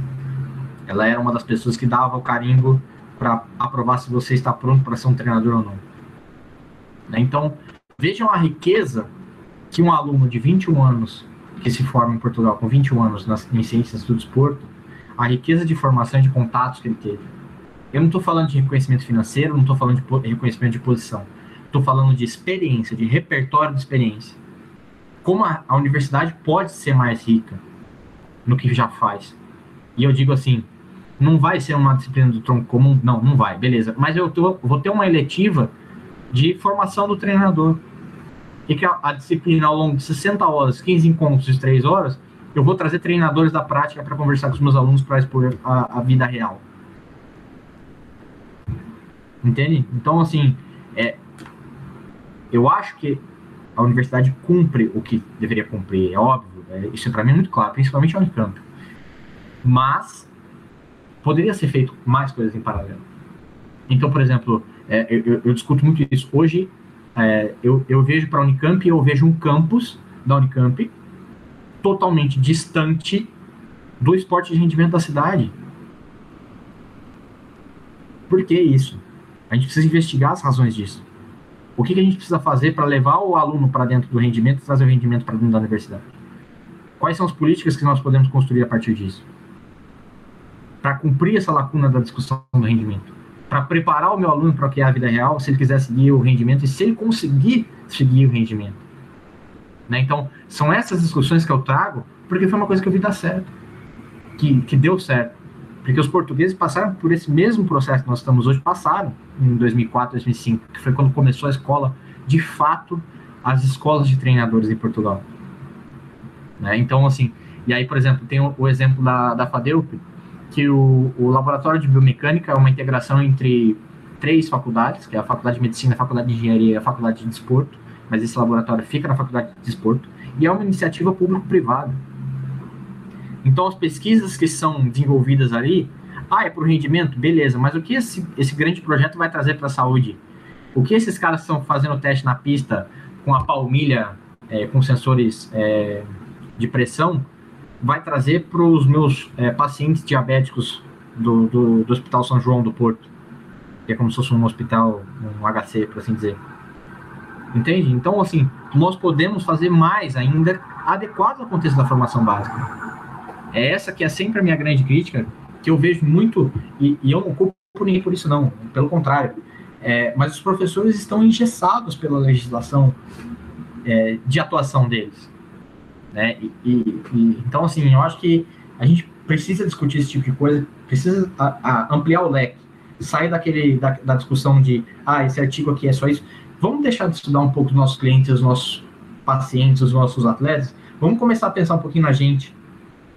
Ela era uma das pessoas que dava o carimbo para aprovar se você está pronto para ser um treinador ou não. Né, então, vejam a riqueza que um aluno de 21 anos que se forma em Portugal com 21 anos nas, em ciências do desporto, a riqueza de formação e de contatos que ele teve. Eu não estou falando de reconhecimento financeiro, não estou falando de reconhecimento de posição. Estou falando de experiência, de repertório de experiência. Como a, a universidade pode ser mais rica no que já faz. E eu digo assim, não vai ser uma disciplina do tronco comum? Não, não vai, beleza. Mas eu tô, vou ter uma eletiva de formação do treinador e que a, a, disciplina ao longo de 60 horas, 15 encontros de 3 horas, eu vou trazer treinadores da prática para conversar com os meus alunos para expor a, a, vida real. Entende? Então, assim, é, eu acho que a universidade cumpre o que deveria cumprir, é óbvio, é, isso para mim é muito claro, principalmente a Unicamp. Mas poderia ser feito mais coisas em paralelo. Então, por exemplo, é, eu, eu, discuto muito isso. Hoje, é, eu, eu vejo para a Unicamp, eu vejo um campus da Unicamp totalmente distante do esporte de rendimento da cidade. Por que isso? A gente precisa investigar as razões disso. O que, que a gente precisa fazer para levar o aluno para dentro do rendimento e trazer o rendimento para dentro da universidade? Quais são as políticas que nós podemos construir a partir disso? Para cumprir essa lacuna da discussão do rendimento para preparar o meu aluno para o que é a vida real, se ele quiser seguir o rendimento e se ele conseguir seguir o rendimento. Né? Então, são essas discussões que eu trago, porque foi uma coisa que eu vi dar certo, que, que deu certo. Porque os portugueses passaram por esse mesmo processo que nós estamos hoje, passaram em 2004, 2005, que foi quando começou a escola, de fato, as escolas de treinadores em Portugal. Né? Então, assim, e aí, por exemplo, tem o, o exemplo da, da FADEUP, que o, o laboratório de biomecânica é uma integração entre três faculdades, que é a Faculdade de Medicina, a Faculdade de Engenharia e a Faculdade de Desporto, mas esse laboratório fica na Faculdade de Desporto, e é uma iniciativa público-privada. Então, as pesquisas que são desenvolvidas ali, ah, é para o rendimento? Beleza, mas o que esse, esse grande projeto vai trazer para a saúde? O que esses caras estão fazendo teste na pista com a palmilha, é, com sensores é, de pressão, vai trazer para os meus é, pacientes diabéticos do, do, do, Hospital São João do Porto, que é como se fosse um hospital, um HC, por assim dizer. Entende? Então, assim, nós podemos fazer mais ainda adequado ao contexto da formação básica. É essa que é sempre a minha grande crítica, que eu vejo muito, e, e eu não culpo ninguém por isso, não, pelo contrário. É, mas os professores estão engessados pela legislação é, de atuação deles. Né? E, e, e, então, assim, eu acho que a gente precisa discutir esse tipo de coisa, precisa a, a ampliar o leque, sair daquele, da, da, discussão de, ah, esse artigo aqui é só isso. Vamos deixar de estudar um pouco os nossos clientes, os nossos pacientes, os nossos atletas. Vamos começar a pensar um pouquinho na gente.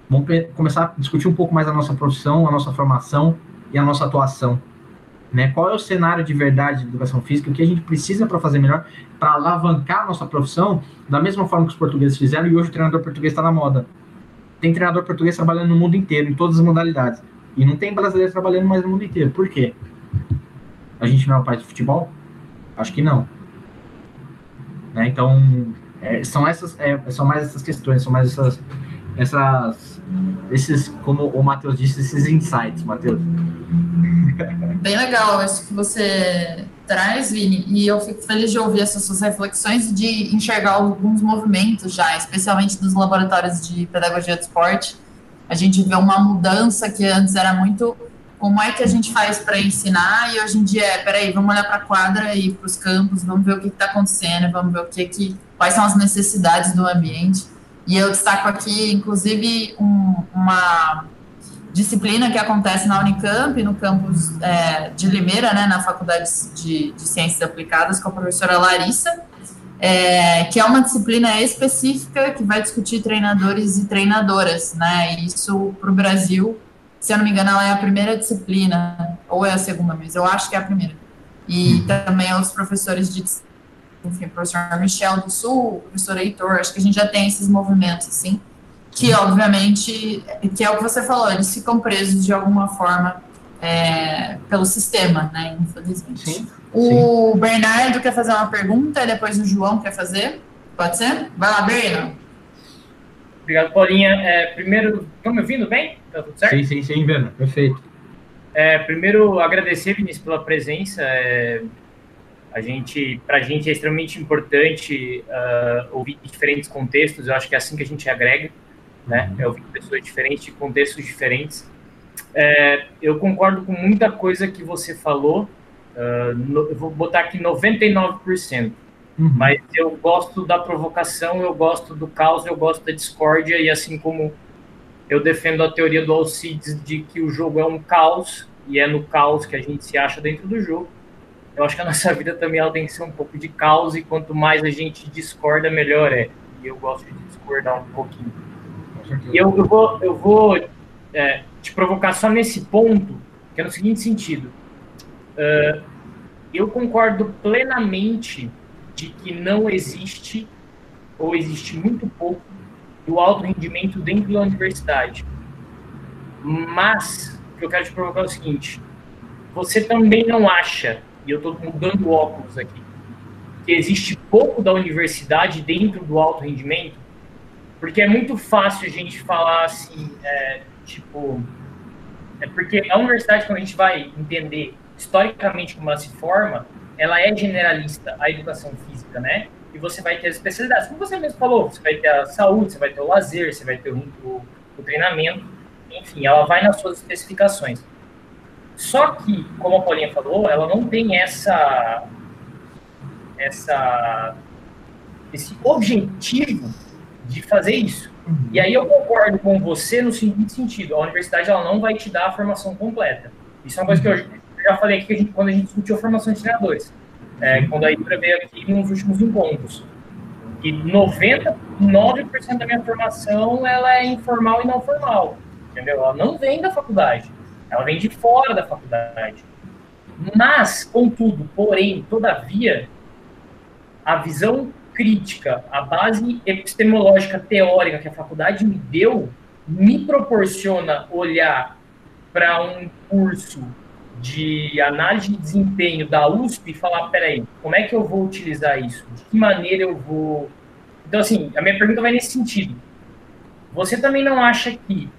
Vamos começar a discutir um pouco mais a nossa profissão, a nossa formação e a nossa atuação. Né? Qual é o cenário de verdade de educação física? O que a gente precisa para fazer melhor, para alavancar a nossa profissão, da mesma forma que os portugueses fizeram, e hoje o treinador português está na moda. Tem treinador português trabalhando no mundo inteiro, em todas as modalidades. E não tem brasileiro trabalhando mais no mundo inteiro. Por quê? A gente não é o país do futebol? Acho que não. Né? Então, é, são, essas, é, são mais essas questões, são mais essas, essas esses, como o Matheus disse, esses insights, Matheus. Bem legal isso que você traz, Vini, e eu fico feliz de ouvir essas suas reflexões e de enxergar alguns movimentos já, especialmente dos laboratórios de pedagogia do esporte. A gente vê uma mudança que antes era muito como é que a gente faz para ensinar e hoje em dia é, peraí, vamos olhar para a quadra e para os campos, vamos ver o que está acontecendo, vamos ver o que, que quais são as necessidades do ambiente. E eu destaco aqui, inclusive, um, uma disciplina que acontece na Unicamp, no campus é, de Limeira, né, na Faculdade de, de, Ciências Aplicadas, com a professora Larissa, é, que é uma disciplina específica que vai discutir treinadores e treinadoras, né, e isso para o Brasil, se eu não me engano, ela é a primeira disciplina, ou é a segunda, mas eu acho que é a primeira. E uhum. também os professores de enfim, o professor Michel do Sul, o professor Heitor, acho que a gente já tem esses movimentos, assim, que obviamente, que é o que você falou, eles ficam presos de alguma forma é, pelo sistema, né, infelizmente. Sim, o sim. Bernardo quer fazer uma pergunta, e depois o João quer fazer, pode ser? Vai lá, Bernardo. Obrigado, Paulinha. É, primeiro, estão me ouvindo bem? Tá tudo certo? Sim, sim, sim, Bernardo, perfeito. É, primeiro, agradecer, Vinícius, pela presença. É, a gente, para a gente é extremamente importante uh, ouvir diferentes contextos. Eu acho que é assim que a gente agrega, né? É ouvir pessoas diferentes, de contextos diferentes. É, eu concordo com muita coisa que você falou. Uh, no, eu vou botar aqui 99%. Uhum. Mas eu gosto da provocação, eu gosto do caos, eu gosto da discórdia, e assim como eu defendo a teoria do Alcides de que o jogo é um caos, e é no caos que a gente se acha dentro do jogo, eu acho que a nossa vida também ela tem que ser um pouco de caos e quanto mais a gente discorda, melhor é. E eu gosto de discordar um pouquinho. E eu, eu vou, eu vou é, te provocar só nesse ponto, que é no seguinte sentido. Uh, eu concordo plenamente de que não existe, ou existe muito pouco, do alto rendimento dentro da universidade. Mas, o que eu quero te provocar é o seguinte: você também não acha e eu estou mudando óculos aqui, que existe pouco da universidade dentro do alto rendimento, porque é muito fácil a gente falar assim, é, tipo, é porque a universidade, quando a gente vai entender historicamente como ela se forma, ela é generalista, a educação física, né? E você vai ter as especialidades, como você mesmo falou, você vai ter a saúde, você vai ter o lazer, você vai ter o, o, o treinamento, enfim, ela vai nas suas especificações. Só que, como a Paulinha falou, ela não tem essa, essa, esse objetivo de fazer isso. Uhum. E aí eu concordo com você no seguinte sentido: a universidade ela não vai te dar a formação completa. Isso é uma coisa que eu já falei aqui a gente, quando a gente discutiu a formação de treinadores. É, quando a Ibra veio aqui nos últimos encontros. E 99% da minha formação ela é informal e não formal. Entendeu? Ela não vem da faculdade. Ela vem de fora da faculdade. Mas, contudo, porém, todavia, a visão crítica, a base epistemológica teórica que a faculdade me deu, me proporciona olhar para um curso de análise de desempenho da USP e falar, peraí, como é que eu vou utilizar isso? De que maneira eu vou... Então, assim, a minha pergunta vai nesse sentido. Você também não acha que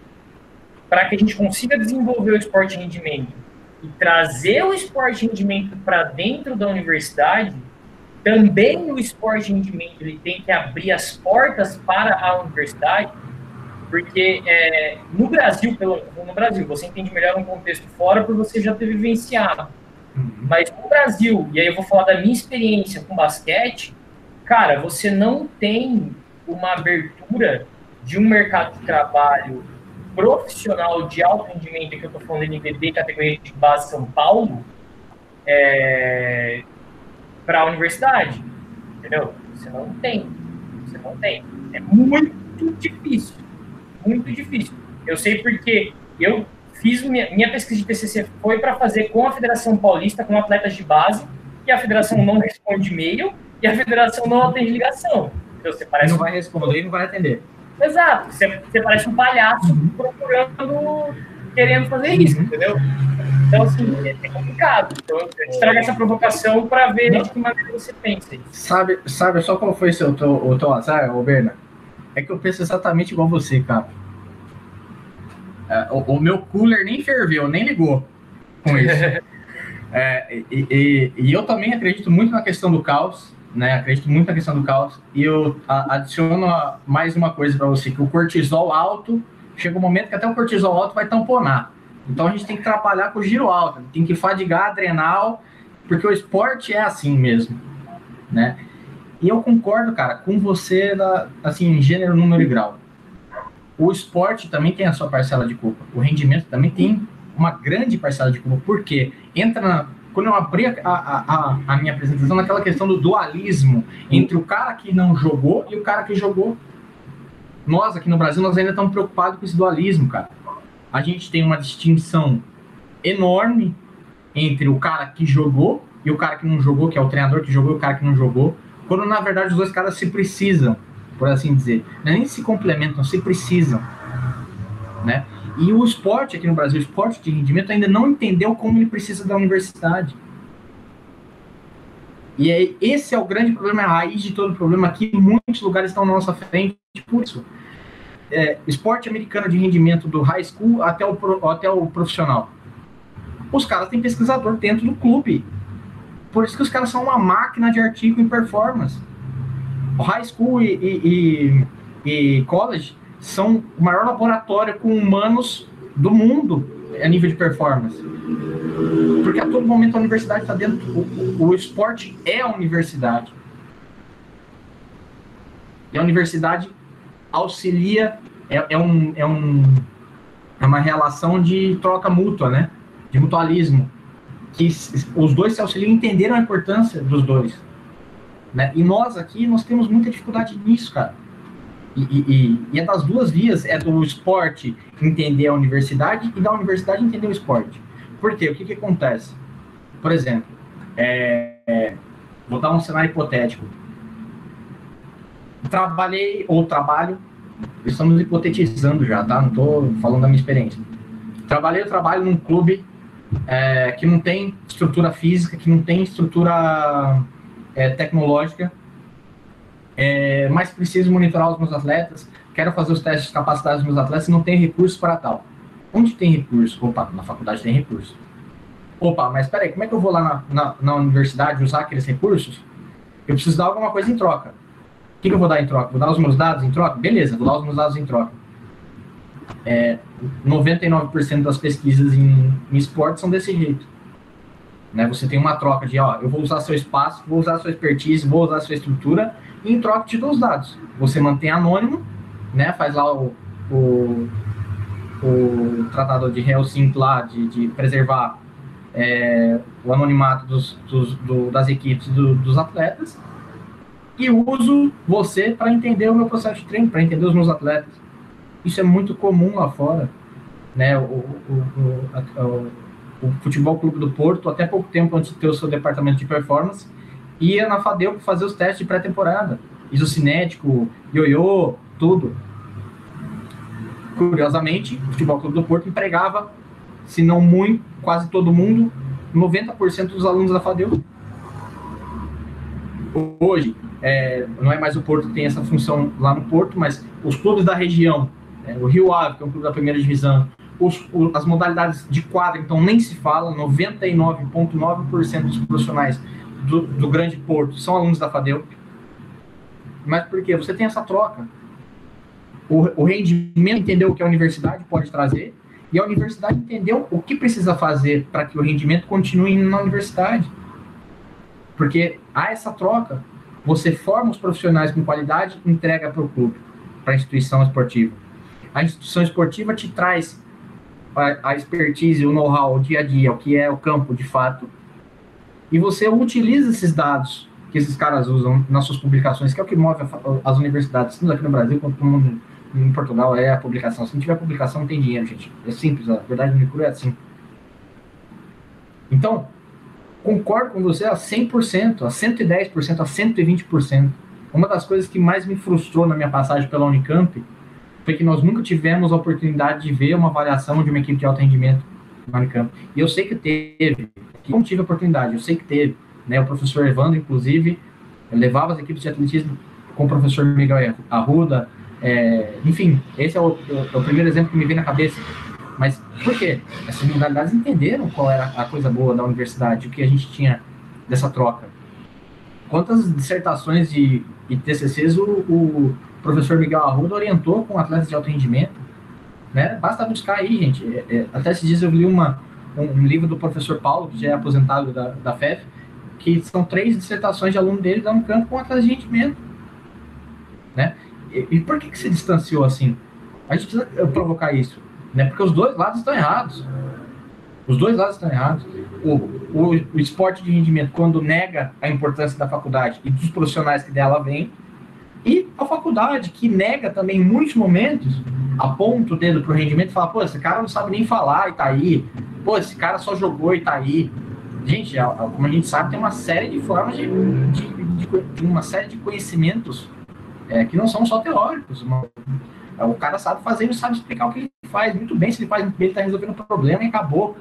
para que a gente consiga desenvolver o esporte rendimento e trazer o esporte rendimento para dentro da universidade, também o esporte rendimento ele tem que abrir as portas para a universidade, porque é, no Brasil, pelo, no Brasil, você entende melhor um contexto fora por você já ter vivenciado. Uhum. Mas no Brasil, e aí eu vou falar da minha experiência com basquete, cara, você não tem uma abertura de um mercado de trabalho profissional de alto rendimento, que eu estou falando NBB, categoria de base São Paulo, é, para a universidade. Entendeu? Você não tem. Você não tem. É muito difícil. Muito difícil. Eu sei porque eu fiz minha, minha pesquisa de TCC foi para fazer com a Federação Paulista, com atletas de base, e a federação não responde e-mail e a federação não atende ligação. Então, você parece não vai responder e não vai atender. Exato. Você, você parece um palhaço uhum. procurando, querendo fazer isso, uhum. entendeu? Então, assim, é, é complicado. Então, trago essa provocação para ver de que maneira você pensa. Sabe, sabe só qual foi seu, teu, o teu azar, ô Berna? É que eu penso exatamente igual você, cara. É, o, o, meu cooler nem ferveu, nem ligou com isso. é, e, e, e eu também acredito muito na questão do caos né? Acredito muito na questão do caos. E eu adiciono mais uma coisa para você, que o cortisol alto, chega um momento que até o cortisol alto vai tamponar. Então a gente tem que trabalhar com o giro alto, tem que fadigar adrenal, porque o esporte é assim mesmo, né? E eu concordo, cara, com você, assim, em gênero, número e grau. O esporte também tem a sua parcela de culpa. O rendimento também tem uma grande parcela de culpa. Por quê? Entra na, quando eu abri a, a, a, minha apresentação naquela questão do dualismo entre o cara que não jogou e o cara que jogou. Nós aqui no Brasil, nós ainda estamos preocupados com esse dualismo, cara. A gente tem uma distinção enorme entre o cara que jogou e o cara que não jogou, que é o treinador que jogou e o cara que não jogou. Quando na verdade os dois caras se precisam, por assim dizer. É nem se complementam, se precisam. Né? E o esporte aqui no Brasil, o esporte de rendimento, ainda não entendeu como ele precisa da universidade. E é, esse é o grande problema, a raiz de todo o problema aqui. Muitos lugares estão na nossa frente por isso. É, esporte americano de rendimento do high school até o, até o profissional. Os caras têm pesquisador dentro do clube. Por isso que os caras são uma máquina de artigo em performance. O high school e, e, e, e college são o maior laboratório com humanos do mundo a nível de performance. Porque a todo momento a universidade está dentro. O, o, esporte é a universidade. E a universidade auxilia, é, é, um, é, um, é uma relação de troca mútua, né? De mutualismo. Que os dois se auxiliam entenderam a importância dos dois. Né? E nós aqui, nós temos muita dificuldade nisso, cara. E, e, e, é das duas vias, é do esporte entender a universidade e da universidade entender o esporte. Por quê? O que, que acontece? Por exemplo, é, é, vou dar um cenário hipotético. Trabalhei ou trabalho, estamos hipotetizando já, tá? Não estou falando da minha experiência. Trabalhei ou trabalho num clube é, que não tem estrutura física, que não tem estrutura é, tecnológica, é, mas preciso monitorar os meus atletas, quero fazer os testes de capacidade dos meus atletas e não tem recurso para tal. Onde tem recurso? Opa, na faculdade tem recurso. Opa, mas peraí, como é que eu vou lá na, na, na universidade usar aqueles recursos? Eu preciso dar alguma coisa em troca. O que, que, eu vou dar em troca? Vou dar os meus dados em troca? Beleza, vou dar os meus dados em troca. É, 99% das pesquisas em, em esporte são desse jeito. Né? Você tem uma troca de, ó, eu vou usar seu espaço, vou usar sua expertise, vou usar sua estrutura, e em troca te dou os dados. Você mantém anônimo, né? Faz lá o, o, o tratado de Helsinki lá, de, de preservar é, o anonimato dos, dos do, das equipes do, dos atletas e uso você para entender o meu processo de treino, para entender os meus atletas. Isso é muito comum lá fora. Né? O, o, o, o, o Futebol Clube do Porto, até pouco tempo antes de ter o seu departamento de performance, ia na Fadeu para fazer os testes de pré-temporada. Isocinético, ioiô, tudo. Curiosamente, o Futebol Clube do Porto empregava, se não muito, quase todo mundo, 90% dos alunos da Fadeu. Hoje, é, não é mais o Porto que tem essa função lá no Porto, mas os clubes da região, é, o Rio Ave, que é um clube da primeira divisão, os, o, as modalidades de quadra, então nem se fala, 99,9% dos profissionais do, do Grande Porto são alunos da FADEU. Mas por quê? Você tem essa troca. O, o rendimento entendeu o que a universidade pode trazer e a universidade entendeu o que precisa fazer para que o rendimento continue indo na universidade. Porque há essa troca. Você forma os profissionais com qualidade, entrega para o clube, para a instituição esportiva. A instituição esportiva te traz a, a expertise, o know-how, o dia a dia, o que é o campo de fato, e você utiliza esses dados que esses caras usam nas suas publicações, que é o que move as universidades, tanto aqui no Brasil quanto no mundo, em Portugal, é a publicação. Se não tiver publicação, não tem dinheiro, gente. É simples, a verdade no cru é assim. Então, concordo com você a 100%, a 110%, a 120%. Uma das coisas que mais me frustrou na minha passagem pela Unicamp foi que nós nunca tivemos a oportunidade de ver uma avaliação de uma equipe de alto rendimento no Unicamp. E eu sei que teve, que não tive a oportunidade, eu sei que teve, né, o professor Evandro, inclusive, levava as equipes de atletismo com o professor Miguel Arruda, é, enfim, esse é o, é o, primeiro exemplo que me vem na cabeça. Mas por quê? Essas modalidades entenderam qual era a coisa boa da universidade, o que a gente tinha dessa troca. Quantas dissertações e, e TCCs o, o professor Miguel Arruda orientou com atletas de alto rendimento? Né? Basta buscar aí, gente. É, é, até esses dias eu li uma, um, um, livro do professor Paulo, que já é aposentado da, da FEF, que são três dissertações de aluno dele dando campo com atletas de rendimento. Né? E, e, por que, que se distanciou assim? A gente precisa eh, provocar isso. Né? Porque os dois lados estão errados. Os dois lados estão errados. O, o, o esporte de rendimento, quando nega a importância da faculdade e dos profissionais que dela vêm, e a faculdade, que nega também em muitos momentos, aponta o dedo pro rendimento e fala, pô, esse cara não sabe nem falar e tá aí. Pô, esse cara só jogou e tá aí. gente, como a gente sabe, tem uma série de formas de, de, de, uma série de conhecimentos é, que não são só teóricos. Uma, o cara sabe fazer, ele sabe explicar o que ele faz muito bem. Se ele faz muito bem, ele está resolvendo o problema e acabou.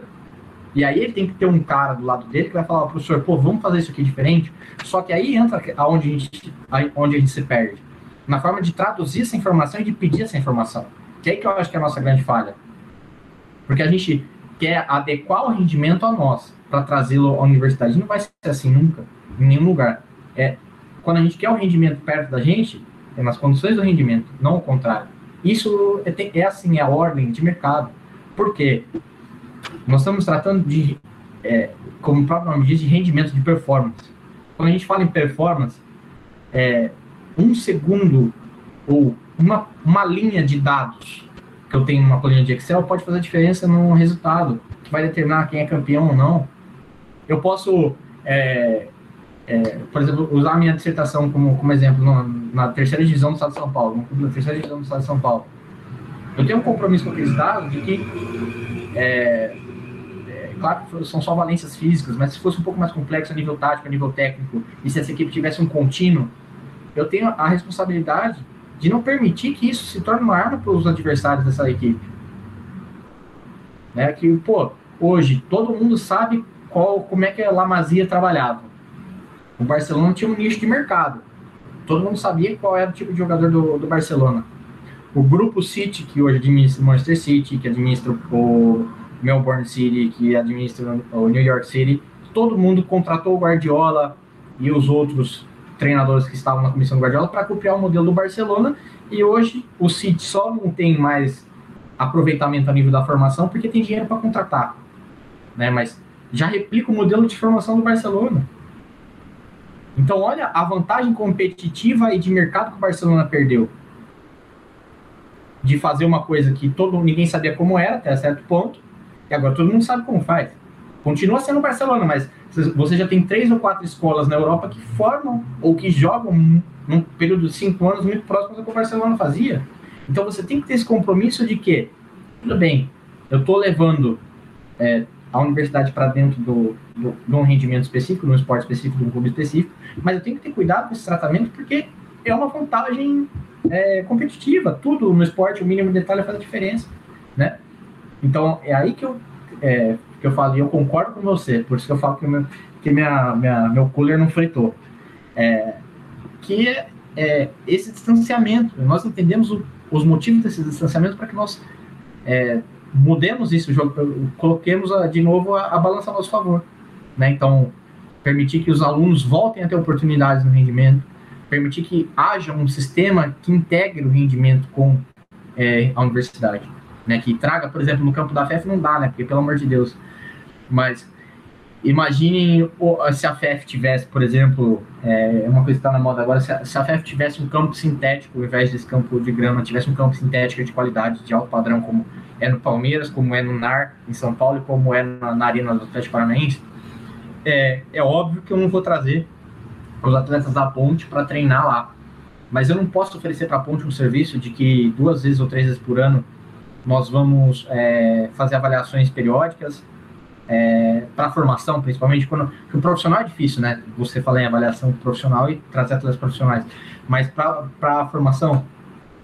E aí ele tem que ter um cara do lado dele que vai falar, professor, pô, vamos fazer isso aqui diferente. Só que aí entra aonde a gente, onde a gente se perde. Na forma de traduzir essa informação e de pedir essa informação. Que é que eu acho que é a nossa grande falha. Porque a gente quer adequar o rendimento a nós, para trazê-lo à universidade. Não vai ser assim nunca, em nenhum lugar. É, quando a gente quer o rendimento perto da gente, é nas condições do rendimento, não o contrário. Isso é, é assim, é a ordem de mercado. Por quê? Nós estamos tratando de, é, como o próprio nome diz, de rendimento de performance. Quando a gente fala em performance, é, um segundo ou uma, uma linha de dados que eu tenho numa coluna de Excel pode fazer diferença no resultado, que vai determinar quem é campeão ou não. Eu posso, é, é, por exemplo, usar a minha dissertação como, como exemplo no, na terceira divisão do Estado de São Paulo, na terceira divisão do Estado de São Paulo. Eu tenho um compromisso com aqueles dados de que, é, claro que são só valências físicas, mas se fosse um pouco mais complexo a nível tático, a nível técnico, e se essa equipe tivesse um contínuo, eu tenho a responsabilidade de não permitir que isso se torne uma arma para os adversários dessa equipe. Né? Que, pô, hoje todo mundo sabe qual, como é que a Lamazia trabalhava. O Barcelona tinha um nicho de mercado. Todo mundo sabia qual era o tipo de jogador do, do Barcelona. O grupo City, que hoje administra o Manchester City, que administra o Melbourne City, que administra o New York City, todo mundo contratou o Guardiola e os outros treinadores que estavam na comissão do Guardiola para copiar o modelo do Barcelona. E hoje o City só não tem mais aproveitamento a nível da formação porque tem dinheiro para contratar. Né? Mas já replica o modelo de formação do Barcelona. Então, olha a vantagem competitiva e de mercado que o Barcelona perdeu. De fazer uma coisa que todo ninguém sabia como era, até certo ponto, e agora todo mundo sabe como faz. Continua sendo Barcelona, mas você já tem três ou quatro escolas na Europa que formam ou que jogam num período de cinco anos muito próximo do que o Barcelona fazia. Então você tem que ter esse compromisso de que, tudo bem, eu estou levando é, a universidade para dentro do, do, de um rendimento específico, de um esporte específico, de um clube específico, mas eu tenho que ter cuidado com esse tratamento porque é uma vantagem é, competitiva. Tudo no esporte, o mínimo detalhe faz a diferença, né? Então, é aí que eu, é, que eu falo, e eu concordo com você, por isso que eu falo que, meu, que minha, minha, meu cooler não fritou. É, que é, é esse distanciamento, nós entendemos o, os motivos desse distanciamento para que nós é, mudemos isso, coloquemos a, de novo a, a, balança a nosso favor. Né? Então, permitir que os alunos voltem a ter oportunidades no rendimento, permitir que haja um sistema que integre o rendimento com é, a universidade. Né? Que traga, por exemplo, no campo da FEF não dá, né? Porque, pelo amor de Deus. Mas imaginem se a FEF tivesse, por exemplo, é uma coisa que está na moda agora, se a, se a FEF tivesse um campo sintético, ao invés desse campo de grama, tivesse um campo sintético de qualidade, de alto padrão, como é no Palmeiras, como é no NAR em São Paulo e como é na, na Arena do Atlético Paranaense, é, é óbvio que eu não vou trazer os atletas da Ponte para treinar lá. Mas eu não posso oferecer para a Ponte um serviço de que duas vezes ou três vezes por ano nós vamos é, fazer avaliações periódicas é, para formação, principalmente quando o profissional é difícil, né? Você fala em avaliação profissional e trazer atletas profissionais, mas para a formação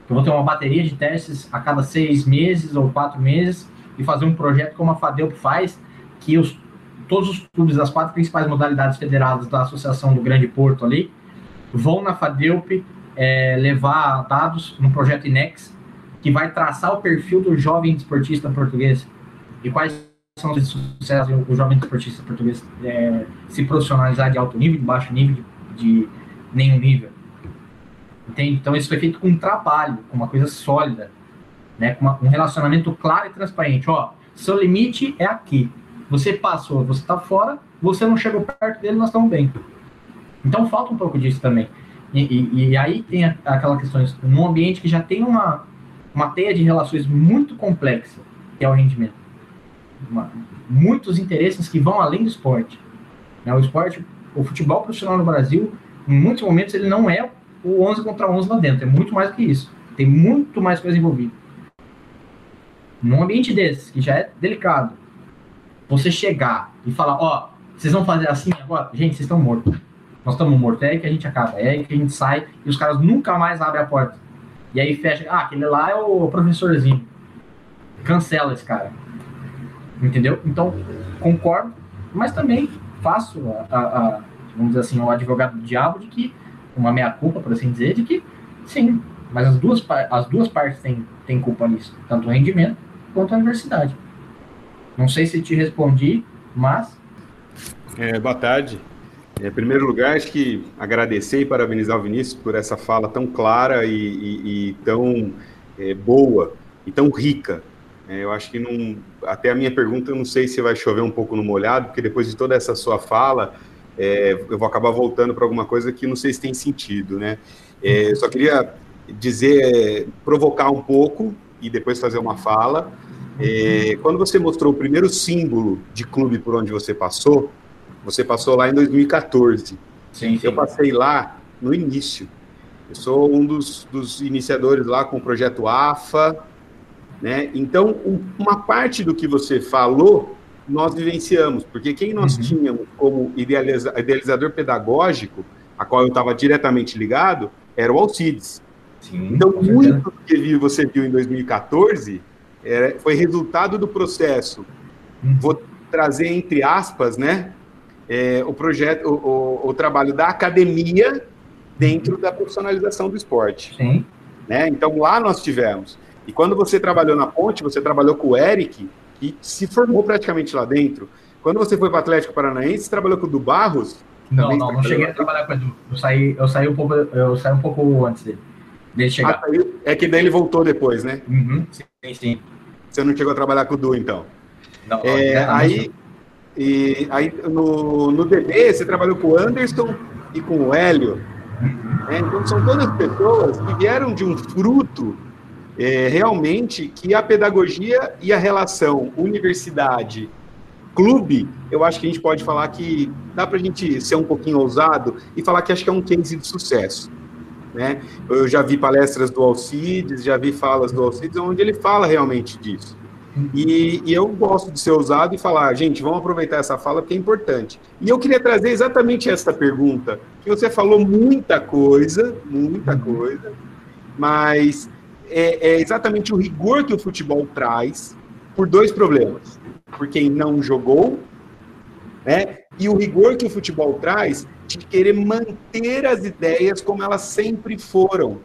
eu vou ter uma bateria de testes a cada seis meses ou quatro meses e fazer um projeto como a FADEUP faz, que os, todos os clubes das quatro principais modalidades federadas da Associação do Grande Porto ali vão na FADEUP é, levar dados no projeto INEX, que vai traçar o perfil do jovem desportista português e quais são os sucessos o jovem desportista português é, se profissionalizar de alto nível, de baixo nível, de, de nenhum nível. Entende? Então isso foi feito com um trabalho, com uma coisa sólida, né? com uma, um relacionamento claro e transparente. Ó, seu limite é aqui. Você passou, você está fora, você não chegou perto dele, nós estamos bem. Então falta um pouco disso também. E, e, e aí tem aquela questão, num ambiente que já tem uma, uma teia de relações muito complexa, que é o rendimento. Uma, muitos interesses que vão além do esporte. Né? O esporte, o futebol profissional no Brasil, em muitos momentos, ele não é o 11 contra 11 lá dentro. É muito mais do que isso. Tem muito mais coisa envolvida. Num ambiente desse, que já é delicado, você chegar e falar, ó, vocês vão fazer assim agora? Gente, vocês estão mortos. Nós estamos mortos, é aí que a gente acaba, é aí que a gente sai e os caras nunca mais abrem a porta. E aí fecha, ah, aquele lá é o professorzinho. Cancela esse cara. Entendeu? Então, concordo, mas também faço a, a, a vamos dizer assim, o advogado do diabo de que, uma meia-culpa, por assim dizer, de que sim, mas as duas, as duas partes têm, têm culpa nisso, tanto o rendimento quanto a universidade. Não sei se te respondi, mas. É, boa tarde. Em primeiro lugar, acho que agradecer e parabenizar o Vinícius por essa fala tão clara e, e, e tão é, boa e tão rica. É, eu acho que não, até a minha pergunta, eu não sei se vai chover um pouco no molhado, porque depois de toda essa sua fala, é, eu vou acabar voltando para alguma coisa que não sei se tem sentido, né? É, eu só queria dizer, provocar um pouco e depois fazer uma fala. É, quando você mostrou o primeiro símbolo de clube por onde você passou, você passou lá em 2014. Sim, sim. Eu passei lá no início. Eu sou um dos, dos iniciadores lá com o projeto AFA, né? Então, um, uma parte do que você falou, nós vivenciamos, porque quem nós uhum. tínhamos como idealiza, idealizador pedagógico, a qual eu estava diretamente ligado, era o Alcides. Sim, então, muito do que você viu em 2014 é, foi resultado do processo. Uhum. Vou trazer entre aspas, né? É, o projeto, o, o, o, trabalho da academia dentro da profissionalização do esporte. Sim. Né? Então lá nós tivemos. E quando você trabalhou na Ponte, você trabalhou com o Eric, que se formou praticamente lá dentro. Quando você foi para o Atlético Paranaense, você trabalhou com o do Barros? Não, não, não cheguei a trabalhar com o Edu. Eu saí, eu saí um pouco, eu saí um pouco antes dele, dele chegar. Ah, é que daí ele voltou depois, né? Uhum, sim, sim. Você não chegou a trabalhar com o Du, então? Não, é, aí, e aí no, no DB você trabalhou com o Anderson e com o Hélio. Né? Então são todas pessoas que vieram de um fruto é, realmente que a pedagogia e a relação universidade clube, eu acho que a gente pode falar que dá para a gente ser um pouquinho ousado e falar que acho que é um case de sucesso. Né? Eu já vi palestras do Alcides, já vi falas do Alcides, onde ele fala realmente disso. E, e, eu gosto de ser ousado e falar, gente, vamos aproveitar essa fala porque é importante. E eu queria trazer exatamente essa pergunta, você falou muita coisa, muita uhum. coisa, mas é, é exatamente o rigor que o futebol traz por dois problemas. Por quem não jogou, né? E o rigor que o futebol traz de querer manter as ideias como elas sempre foram.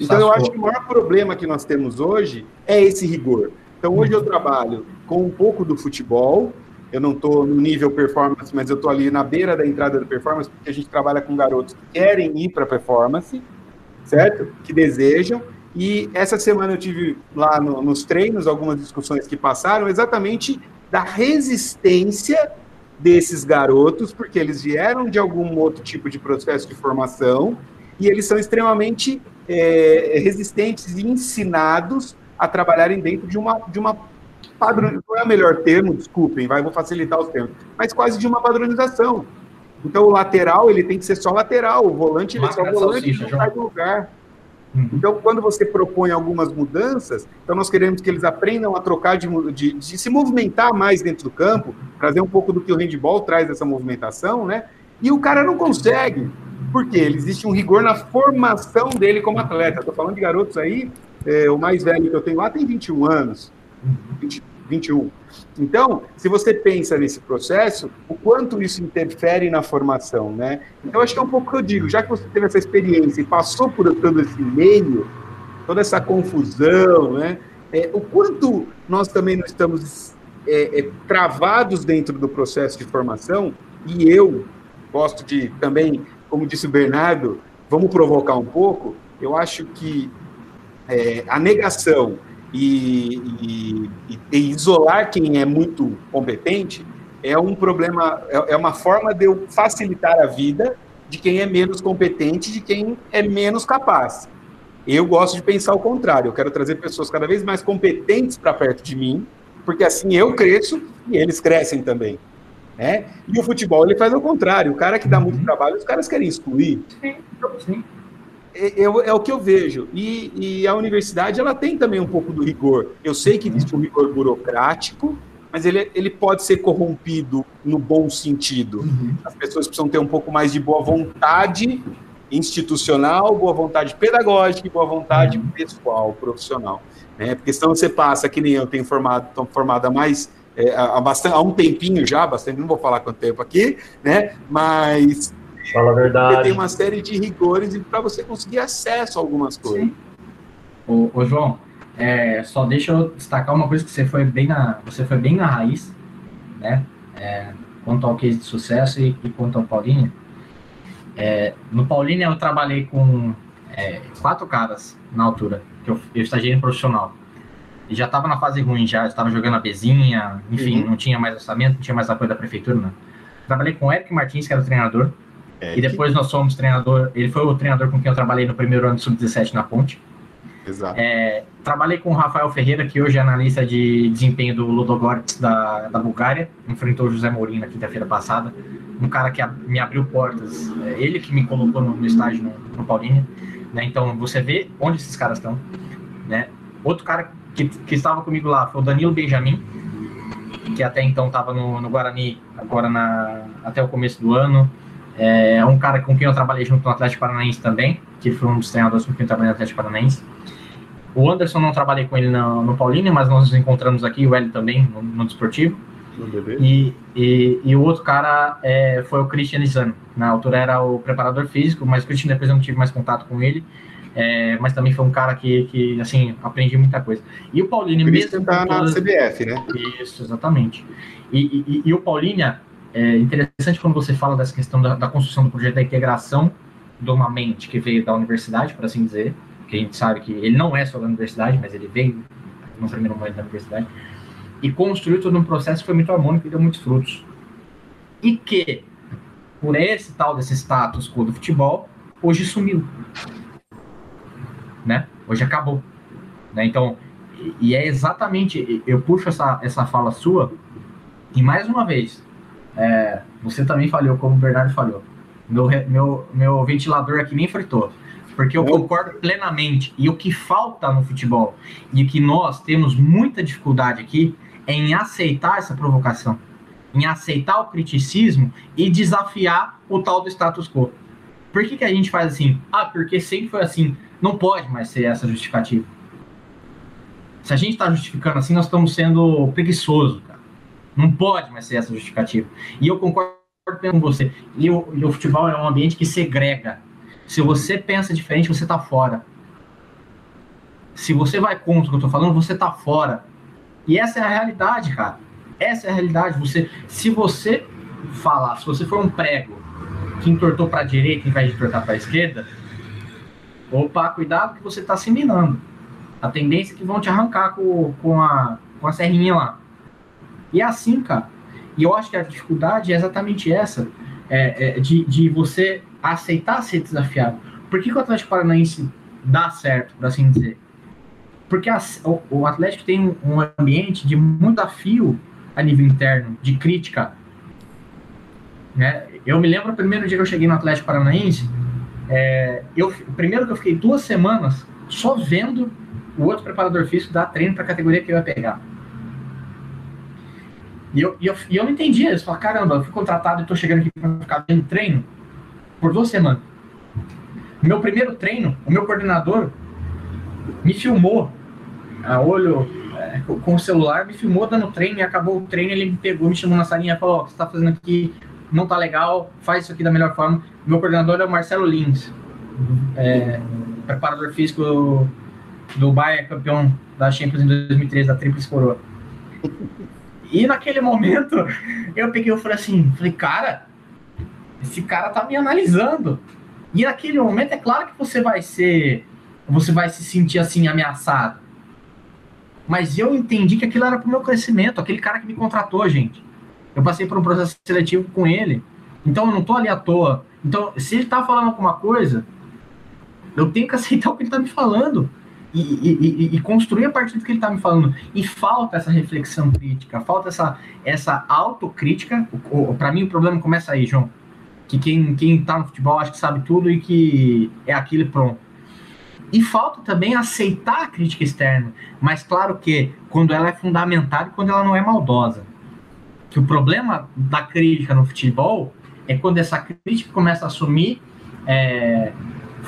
Então, eu acho que o maior problema que nós temos hoje é esse rigor. Então, hoje eu trabalho com um pouco do futebol. Eu não estou no nível performance, mas eu estou ali na beira da entrada da performance, porque a gente trabalha com garotos que querem ir para performance, certo? Que desejam. E essa semana eu tive lá no, nos treinos algumas discussões que passaram exatamente da resistência desses garotos, porque eles vieram de algum outro tipo de processo de formação e eles são extremamente é, resistentes e ensinados a trabalharem dentro de uma, de uma padrão, não é o melhor termo, desculpem, vai, vou facilitar os termos, mas quase de uma padronização. Então o lateral ele tem que ser só lateral, o volante ele é só volante, não sai do lugar. Uhum. Então, quando você propõe algumas mudanças, então nós queremos que eles aprendam a trocar de, de, de, se movimentar mais dentro do campo, trazer um pouco do que o handball traz dessa movimentação, né? E o cara não consegue. Por quê? Ele existe um rigor na formação dele como atleta. Estou falando de garotos aí é, o mais velho que eu tenho lá tem 21 anos. 20, 21. Então, se você pensa nesse processo, o quanto isso interfere na formação, né? Então, acho que é um pouco que eu digo, já que você teve essa experiência e passou por todo esse meio, toda essa confusão, né? É, o quanto nós também não estamos é, é, travados dentro do processo de formação, e eu gosto de também, como disse o Bernardo, vamos provocar um pouco, eu acho que é, a negação e, e, e, isolar quem é muito competente é um problema, é, é uma forma de eu facilitar a vida de quem é menos competente, de quem é menos capaz. Eu gosto de pensar o contrário. Eu quero trazer pessoas cada vez mais competentes para perto de mim, porque assim eu cresço e eles crescem também. Né? E o futebol ele faz o contrário. O cara que dá muito trabalho, os caras querem excluir. Sim, sim. É, é, é, o que eu vejo. E, e, a universidade ela tem também um pouco do rigor. Eu sei que existe um rigor burocrático, mas ele, ele pode ser corrompido no bom sentido. Uhum. As pessoas precisam ter um pouco mais de boa vontade institucional, boa vontade pedagógica e boa vontade uhum. pessoal, profissional. Né? Porque senão você passa, que nem eu tenho formado, estou formada mais é, há, bastante, há um tempinho já, bastante, não vou falar quanto tempo aqui, né? Mas Fala a verdade. tem uma série de rigores para você conseguir acesso a algumas coisas. Ô, ô, João, é, só deixa eu destacar uma coisa que você foi bem na, você foi bem na raiz, né? É, quanto ao case de sucesso e, e quanto ao Paulinho. É, no Paulinho eu trabalhei com é, quatro caras na altura, que eu, eu estagiei em profissional. E já estava na fase ruim, já estava jogando a bezinha, enfim, uhum. não tinha mais orçamento, não tinha mais apoio da prefeitura, não. Trabalhei com o Eric Martins, que era o treinador, e depois nós fomos treinador, ele foi o treinador com quem eu trabalhei no primeiro ano de sub-17 na Ponte. Exato. É, trabalhei com o Rafael Ferreira, que hoje é analista de desempenho do Ludogorets da, da Bulgária. Enfrentou o José Mourinho na quinta-feira passada. Um cara que me abriu portas. É, ele que me colocou no, no estágio no, no Paulinho. Né? Então, você vê onde esses caras estão. Né? Outro cara que, que estava comigo lá foi o Danilo Benjamin, que até então estava no, no Guarani, agora na, até o começo do ano. É um cara com quem eu trabalhei junto no Atlético Paranaense também, que foi um dos treinadores com quem eu trabalhei no Atlético Paranaense. O Anderson não trabalhei com ele no, no Paulínia, mas nós nos encontramos aqui, o Hélio também, no, no Desportivo. E, e, e, o outro cara é, foi o Christian Lizano. Na altura era o preparador físico, mas o Christian depois eu não tive mais contato com ele. É, mas também foi um cara que, que assim, aprendi muita coisa. E o Paulinho o mesmo. tá na CBF, né? Isso, exatamente. E, e, e o Paulínia, é interessante quando você fala dessa questão da, da construção do projeto da integração de uma mente que veio da universidade, por assim dizer, que a gente sabe que ele não é só da universidade, mas ele veio no primeiro momento da universidade, e construiu todo um processo que foi muito harmônico e deu muitos frutos. E que, por esse tal desse status quo do futebol, hoje sumiu. Né? Hoje acabou. Né? Então, e é exatamente, eu puxo essa, essa fala sua, e mais uma vez, é, você também falhou como o Bernardo falhou. Meu, meu, meu ventilador aqui nem fritou porque eu concordo plenamente. E o que falta no futebol, e que nós temos muita dificuldade aqui, é em aceitar essa provocação, em aceitar o criticismo e desafiar o tal do status quo. Por que, que a gente faz assim? Ah, porque sempre foi assim. Não pode mais ser essa justificativa. Se a gente está justificando assim, nós estamos sendo preguiçosos, cara. Não pode mais ser essa justificativa. E eu concordo com você. E o, e o futebol é um ambiente que segrega se você pensa diferente, você tá fora. Se você vai contra o que eu tô falando, você tá fora. E essa é a realidade, cara. Essa é a realidade. Você, se você falar, se você for um prego que entortou para a direita em vez de entortar para a esquerda, opa, cuidado que você está se minando. A tendência é que vão te arrancar com, com, a, com a serrinha lá. E é assim, cara. E eu acho que a dificuldade é exatamente essa. É, é de, de você aceitar ser desafiado. Por que, que o Atlético Paranaense dá certo, por assim dizer? Porque o, o, Atlético tem um ambiente de muito desafio a nível interno, de crítica. Né? Eu me lembro o primeiro dia que eu cheguei no Atlético Paranaense, é, eu, primeiro que eu fiquei duas semanas só vendo o outro preparador físico dar treino para a categoria que eu ia pegar. E eu, e eu, e eu não entendia isso. Falei, caramba, eu fui contratado e estou chegando aqui para ficar vendo treino por duas semanas. Meu primeiro treino, o meu coordenador me filmou a olho é, com o celular, me filmou dando treino e acabou o treino, ele me pegou, me chamou na salinha e falou, ó, oh, o que você tá fazendo aqui não tá legal, faz isso aqui da melhor forma. Meu coordenador é o Marcelo Lins, é, preparador físico do, do Bayern, campeão da Champions em 2013, da Tríplice Coroa. E naquele momento, eu peguei e falei assim, falei, cara, esse cara tá me analisando. E naquele momento é claro que você vai ser, você vai se sentir assim ameaçado. Mas eu entendi que aquilo era pro meu crescimento, aquele cara que me contratou, gente. Eu passei por um processo seletivo com ele. Então eu não tô ali à toa. Então, se ele tá falando alguma coisa, eu tenho que aceitar o que ele tá me falando. E, e, e, construir a partir do que ele está me falando. E falta essa reflexão crítica, falta essa, essa autocrítica. Para mim, o problema começa aí, João que quem, quem tá no futebol acha que sabe tudo e que é aquilo e pronto. E falta também aceitar a crítica externa, mas claro que quando ela é fundamental e quando ela não é maldosa. Que o problema da crítica no futebol é quando essa crítica começa a assumir é,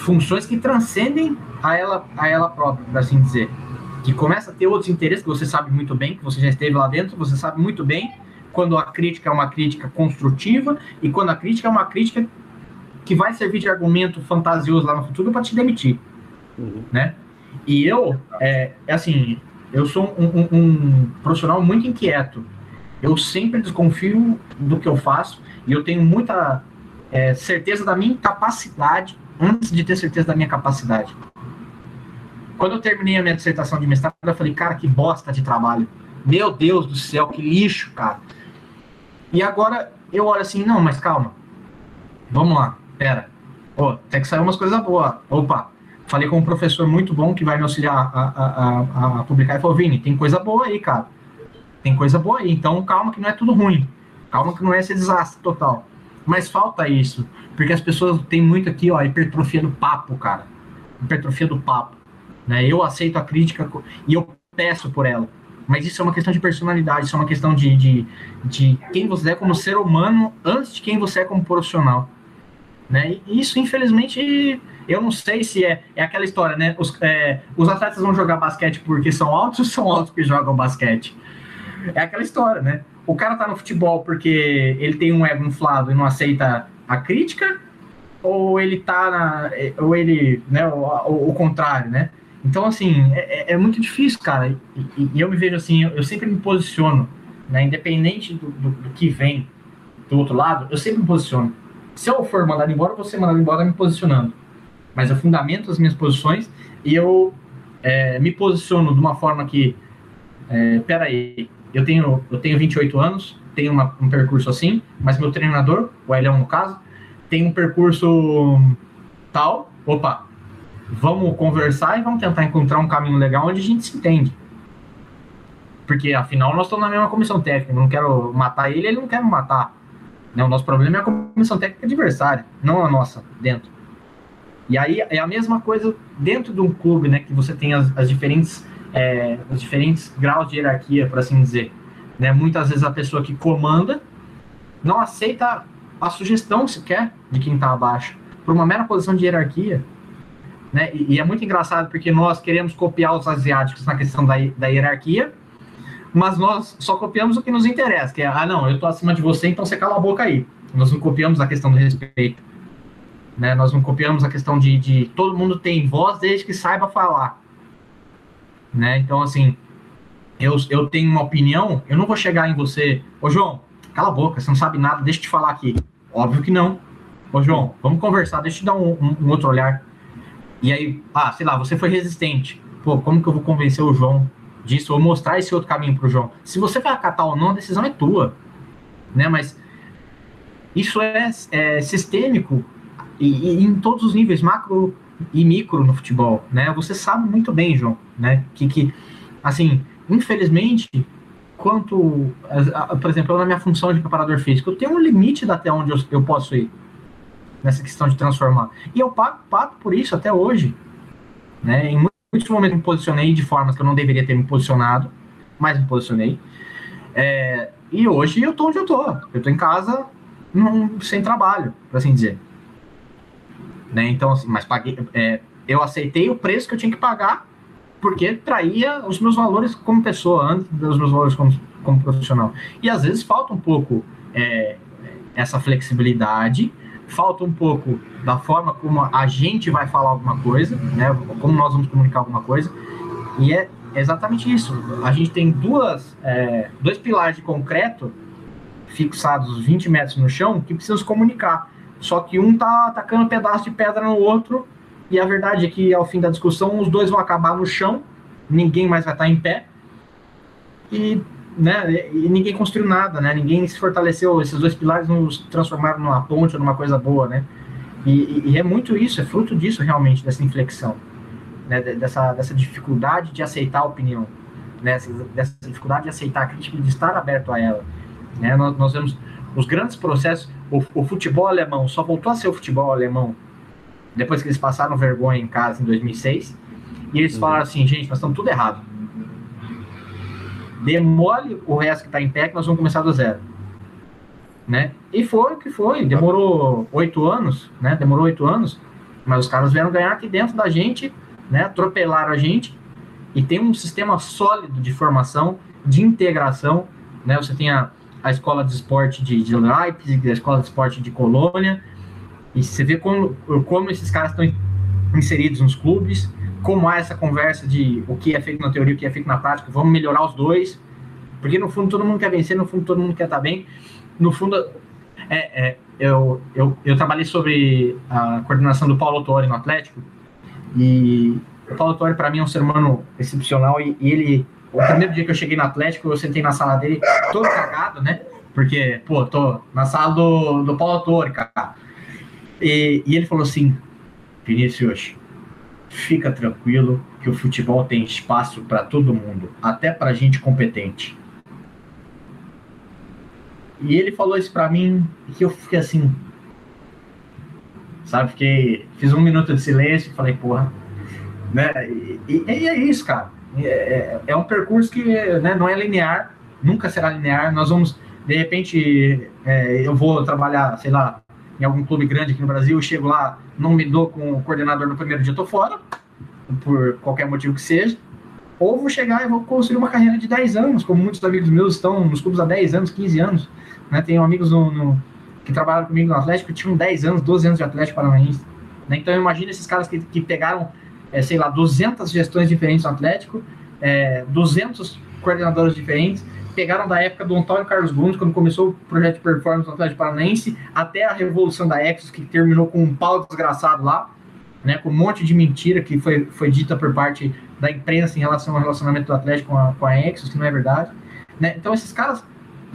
funções que transcendem a ela, a ela própria, por assim dizer. Que começa a ter outros interesses que você sabe muito bem, que você já esteve lá dentro, você sabe muito bem quando a crítica é uma crítica construtiva e quando a crítica é uma crítica que vai servir de argumento fantasioso lá no futuro para te demitir, uhum. né? E eu, é, é assim, eu sou um, um, um, profissional muito inquieto. Eu sempre desconfio do que eu faço e eu tenho muita é, certeza da minha capacidade antes de ter certeza da minha capacidade. Quando eu terminei a minha dissertação de mestrado, eu falei, cara, que bosta de trabalho. Meu Deus do céu, que lixo, cara. E agora eu olho assim, não, mas calma. Vamos lá, pera. Pô, tem que sair umas coisas boas. Opa, falei com um professor muito bom que vai me auxiliar a, a, a, a publicar e falou, Vini, tem coisa boa aí, cara. Tem coisa boa aí. Então calma que não é tudo ruim. Calma que não é esse desastre total. Mas falta isso. Porque as pessoas têm muito aqui, ó, hipertrofia do papo, cara. Hipertrofia do papo. Né? Eu aceito a crítica e eu peço por ela. Mas isso é uma questão de personalidade, isso é uma questão de, de, de quem você é como ser humano antes de quem você é como profissional. Né? E isso, infelizmente, eu não sei se é, é aquela história, né? Os, é, os atletas vão jogar basquete porque são altos ou são altos que jogam basquete? É aquela história, né? O cara tá no futebol porque ele tem um ego inflado e não aceita a crítica, ou ele tá na, ou ele, né, o, contrário, né? Então, assim, é, é, é muito difícil, cara. E, e, eu me vejo assim, eu, sempre me posiciono, né? Independente do, do, do, que vem do outro lado, eu sempre me posiciono. Se eu for mandado embora, vou ser mandado embora me posicionando. Mas eu fundamento as minhas posições e eu é, me posiciono de uma forma que, é, peraí, eu tenho, eu tenho 28 anos, tenho uma, um percurso assim, mas meu treinador, o Elião no caso, tem um percurso tal, opa, vamos conversar e vamos tentar encontrar um caminho legal onde a gente se entende. Porque afinal nós estamos na mesma comissão técnica, não quero matar ele, ele não quer me matar. Né? O nosso problema é a comissão técnica adversária, não a nossa, dentro. E aí é a mesma coisa dentro de um clube, né, que você tem as, as diferentes, é, os diferentes graus de hierarquia, por assim dizer. Né? Muitas vezes a pessoa que comanda não aceita a sugestão sequer de quem está abaixo, por uma mera posição de hierarquia. Né? E, e, é muito engraçado porque nós queremos copiar os asiáticos na questão da, da hierarquia, mas nós só copiamos o que nos interessa, que é, ah, não, eu estou acima de você, então você cala a boca aí. Nós não copiamos a questão do respeito. Né? Nós não copiamos a questão de, de todo mundo tem voz desde que saiba falar. Né? Então, assim, eu, eu tenho uma opinião, eu não vou chegar em você, ô João, cala a boca, você não sabe nada, deixa eu te falar aqui. Óbvio que não. Ô João, vamos conversar, deixa eu te dar um, um, um outro olhar. E aí, ah, sei lá, você foi resistente. Pô, como que eu vou convencer o João disso ou mostrar esse outro caminho para o João? Se você vai acatar ou não, a decisão é tua, né? Mas isso é, é sistêmico e, e, em todos os níveis, macro e micro no futebol, né? Você sabe muito bem, João, né? Que, que assim, infelizmente, quanto, por exemplo, na minha função de preparador físico, eu tenho um limite até onde eu, eu posso ir nessa questão de transformar. E eu pago, pago por isso até hoje. Né? Em muitos momentos me posicionei de formas que eu não deveria ter me posicionado, mas me posicionei. É, e hoje eu tô onde eu tô. Eu tô em casa num, sem trabalho, por assim dizer. Né? Então, assim, mas paguei, é, eu aceitei o preço que eu tinha que pagar porque traía os meus valores como pessoa antes dos meus valores como, como profissional. E às vezes falta um pouco é, essa flexibilidade falta um pouco da forma como a gente vai falar alguma coisa, né? Como nós vamos comunicar alguma coisa. E é exatamente isso. A gente tem duas, é, dois pilares de concreto fixados 20 metros no chão que precisam se comunicar. Só que um tá atacando um pedaço de pedra no outro, e a verdade é que ao fim da discussão os dois vão acabar no chão, ninguém mais vai estar em pé. E né, e ninguém construiu nada, né, ninguém se fortaleceu, esses dois pilares nos transformaram numa ponte, numa coisa boa, né, e, e é muito isso, é fruto disso realmente, dessa inflexão, né, dessa, dessa dificuldade de aceitar a opinião, né, dessa dificuldade de aceitar a crítica e de estar aberto a ela, né, nós, nós vemos os grandes processos, o, o futebol alemão só voltou a ser o futebol alemão depois que eles passaram vergonha em casa em 2006, e eles uhum. falaram assim, gente, nós estamos tudo errado. Demole o resto que está em pé que nós vamos começar do zero. Né? E foi o que foi, demorou oito anos, né? Demorou oito anos, mas os caras vieram ganhar aqui dentro da gente, né? Atropelaram a gente e tem um sistema sólido de formação, de integração, né? Você tem a, a escola de esporte de, de Leipzig, a escola de esporte de Colônia, e você vê como, como esses caras estão inseridos nos clubes, como há essa conversa de o que é feito na teoria, o que é feito na prática, vamos melhorar os dois, porque no fundo todo mundo quer vencer, no fundo todo mundo quer estar bem, no fundo é, é, eu, eu, eu trabalhei sobre a coordenação do Paulo Torre no Atlético, e o Paulo Torre para mim é um ser humano excepcional, e, e ele, o primeiro dia que eu cheguei no Atlético, eu sentei na sala dele, todo cagado, né, porque, pô, tô na sala do, do Paulo Torre, cara, e, e ele falou assim, Vinícius, fica tranquilo que o futebol tem espaço para todo mundo, até para gente competente. E ele falou isso para mim que eu fiquei assim, sabe? Fiquei, fiz um minuto de silêncio e falei, porra, né? E, e, e é isso, cara. É, é, é, um percurso que né, não é linear, nunca será linear. Nós vamos, de repente, é, eu vou trabalhar, sei lá, em algum clube grande aqui no Brasil, eu chego lá, não me dou com o coordenador no primeiro dia, tô fora, por qualquer motivo que seja. Ou vou chegar e vou construir uma carreira de 10 anos, como muitos amigos meus estão nos clubes há 10 anos, 15 anos. Né? Tenho amigos no, no, que trabalham comigo no Atlético tinham 10 anos, 12 anos de Atlético Paranaense. Né? Então, imagina esses caras que, que pegaram, é, sei lá, 200 gestões diferentes no Atlético, é, 200 coordenadores diferentes, pegaram da época do Antônio Carlos Gomes, quando começou o projeto de performance do Atlético Paranaense, até a revolução da Exos, que terminou com um pau desgraçado lá, né, com um monte de mentira que foi, foi dita por parte da imprensa em relação ao relacionamento do Atlético com a, com a Exos, que não é verdade. Né? Então, esses caras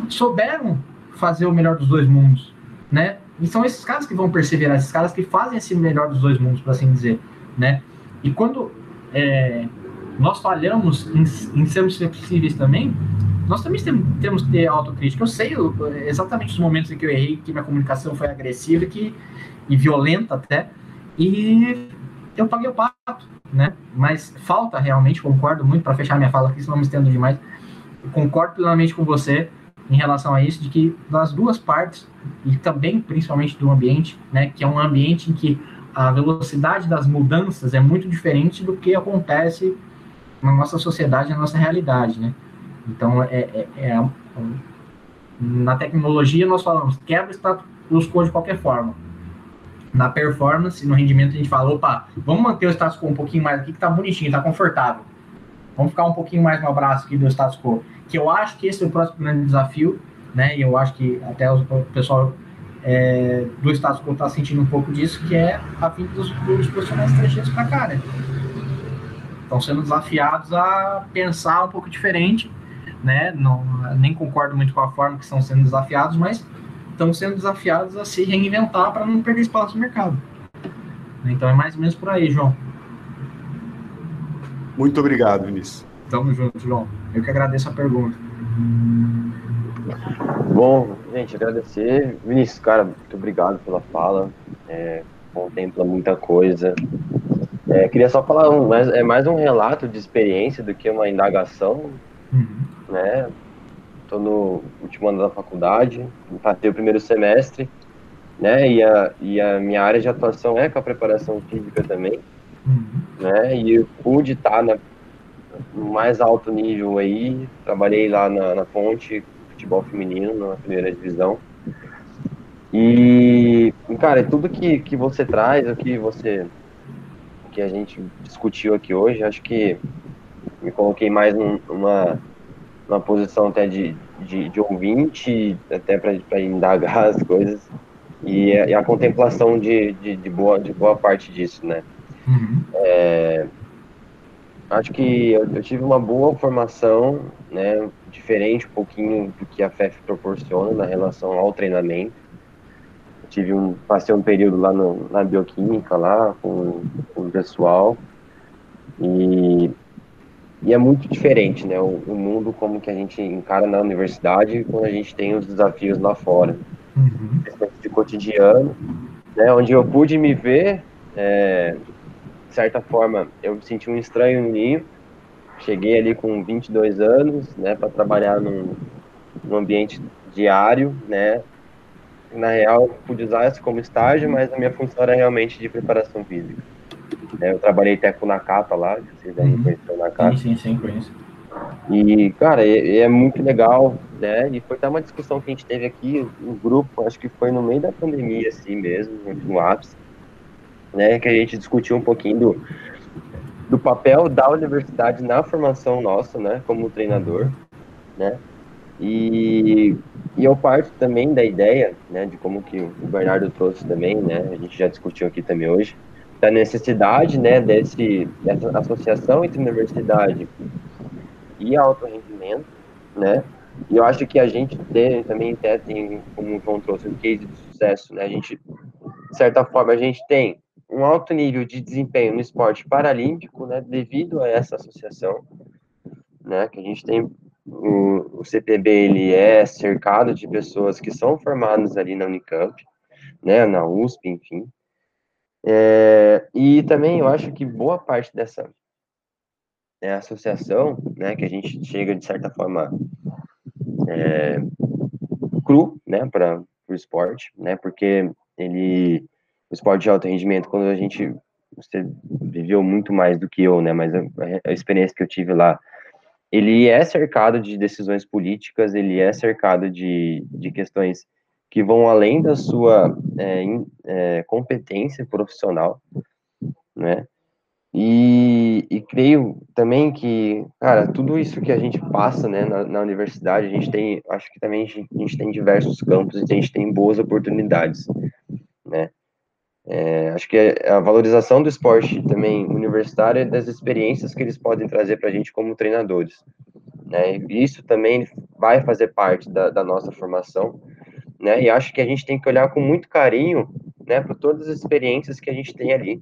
souberam fazer o melhor dos dois mundos, né? E são esses caras que vão perseverar, esses caras que fazem esse melhor dos dois mundos, por assim dizer, né? E quando é, nós falhamos em, em sermos flexíveis também, nós também temos que ter autocrítica. Eu sei exatamente os momentos em que eu errei, que minha comunicação foi agressiva que, e violenta até, e eu paguei o pato, né? Mas falta realmente, concordo muito, para fechar minha fala aqui, senão me estendo demais, concordo plenamente com você em relação a isso, de que das duas partes, e também principalmente do ambiente, né, que é um ambiente em que a velocidade das mudanças é muito diferente do que acontece na nossa sociedade, na nossa realidade, né? Então, é, é, é, na tecnologia nós falamos quebra status quo de qualquer forma. Na performance, no rendimento, a gente fala, opa, vamos manter o status quo um pouquinho mais aqui, que tá bonitinho, tá confortável. Vamos ficar um pouquinho mais no abraço aqui do status quo. Que eu acho que esse é o próximo grande desafio, né? E eu acho que até o pessoal é, do status quo está sentindo um pouco disso, que é a vinda dos, dos profissionais estrangeiros para cá, né? Estão sendo desafiados a pensar um pouco diferente né? Não, nem concordo muito com a forma que estão sendo desafiados, mas estão sendo desafiados a se reinventar para não perder espaço no mercado. Então é mais ou menos por aí, João. Muito obrigado, Vinícius. Tamo junto, João. Eu que agradeço a pergunta. Bom, gente, agradecer. Vinícius, cara, muito obrigado pela fala. É, contempla muita coisa. É, queria só falar, um, mas é mais um relato de experiência do que uma indagação. Uhum né? Estou no último ano da faculdade, passei o primeiro semestre, né? E a, e a minha área de atuação é com a preparação física também, uhum. né? E eu pude estar na, no mais alto nível aí, trabalhei lá na, na Ponte, futebol feminino, na primeira divisão. E, cara, tudo que, que você traz, o que você, que a gente discutiu aqui hoje, acho que me coloquei mais numa numa posição até de, de, de ouvinte, até para indagar as coisas, e, e a contemplação de, de, de, boa, de boa parte disso, né? Uhum. É, acho que eu, eu, tive uma boa formação, né, diferente um pouquinho do que a FEF proporciona na relação ao treinamento. Eu tive um, passei um período lá no, na bioquímica, lá com, com o pessoal, e e é muito diferente, né? O, o, mundo como que a gente encara na universidade quando a gente tem os desafios lá fora. Uhum. de cotidiano, né? Onde eu pude me ver é, de certa forma, eu senti um estranho no ninho. Cheguei ali com 22 anos, né, para trabalhar num, num ambiente diário, né, na real, pude usar isso como estágio, mas a minha função era realmente de preparação física. Eu trabalhei até com o Nakata lá, vocês devem uhum. conhecer o Nakata. Sim, sim, sim, conheço. E, cara, é, é, muito legal, né? E foi até uma discussão que a gente teve aqui no grupo, acho que foi no meio da pandemia, assim mesmo, no ápice, né? Que a gente discutiu um pouquinho do, do papel da universidade na formação nossa, né? Como treinador, né? E, e eu parto também da ideia, né, de como que o Bernardo trouxe também, né, a gente já discutiu aqui também hoje, da necessidade, né, desse, dessa associação entre universidade e alto rendimento, né, e eu acho que a gente tem, também até tem, como o João trouxe, um case de sucesso, né, a gente, de certa forma, a gente tem um alto nível de desempenho no esporte paralímpico, né, devido a essa associação, né, que a gente tem o, o CPB ele é cercado de pessoas que são formadas ali na Unicamp, né, na USP, enfim. É, e também eu acho que boa parte dessa é, associação, né, que a gente chega de certa forma é, cru, né, para o esporte, né, porque ele, o esporte de alto rendimento, quando a gente, você viveu muito mais do que eu, né, mas a, a experiência que eu tive lá, ele é cercado de decisões políticas, ele é cercado de, de questões que vão além da sua é, in, é, competência profissional, né? E, e, creio também que, cara, tudo isso que a gente passa, né, na, na universidade, a gente tem, acho que também a gente, a gente, tem diversos campos e a gente tem boas oportunidades, né? É, acho que a valorização do esporte também universitário é das experiências que eles podem trazer para a gente como treinadores. Né? E isso também vai fazer parte da, da, nossa formação. Né? E acho que a gente tem que olhar com muito carinho né, para todas as experiências que a gente tem ali.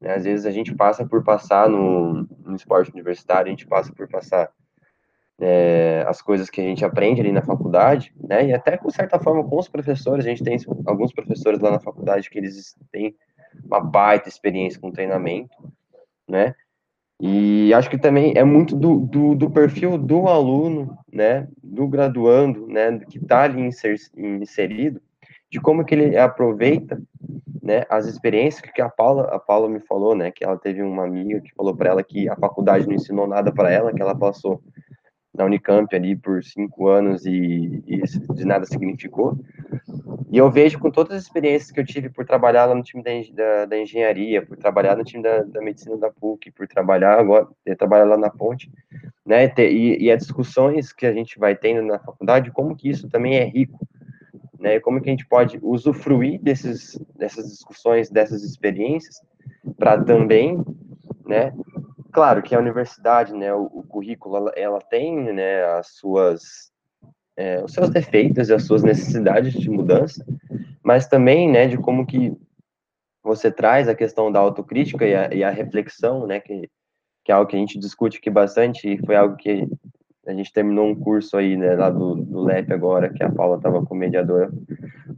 Né? Às vezes a gente passa por passar no, no esporte universitário, a gente passa por passar é, as coisas que a gente aprende ali na faculdade, né, e até com certa forma com os professores, a gente tem alguns professores lá na faculdade que eles têm uma baita experiência com treinamento, né, e acho que também é muito do, do, do perfil do aluno, né, do graduando, né, que está ali inserido, de como que ele aproveita, né, as experiências que a Paula, a Paula me falou, né, que ela teve uma amiga que falou para ela que a faculdade não ensinou nada para ela, que ela passou na Unicamp ali por cinco anos e, e de nada significou. E eu vejo com todas as experiências que eu tive por trabalhar lá no time da, da, da engenharia, por trabalhar no time da, da, medicina da PUC, por trabalhar agora, trabalhar lá na ponte, né, e, e as discussões que a gente vai tendo na faculdade, como que isso também é rico, né, como que a gente pode usufruir desses, dessas discussões, dessas experiências, para também, né, claro que a universidade, né, o, o currículo, ela, ela, tem, né, as suas, é, os seus defeitos e as suas necessidades de mudança, mas também, né, de como que você traz a questão da autocrítica e a, e a reflexão, né, que, que é algo que a gente discute aqui bastante e foi algo que a gente terminou um curso aí, né, lá do, do LEP agora, que a Paula estava com mediadora.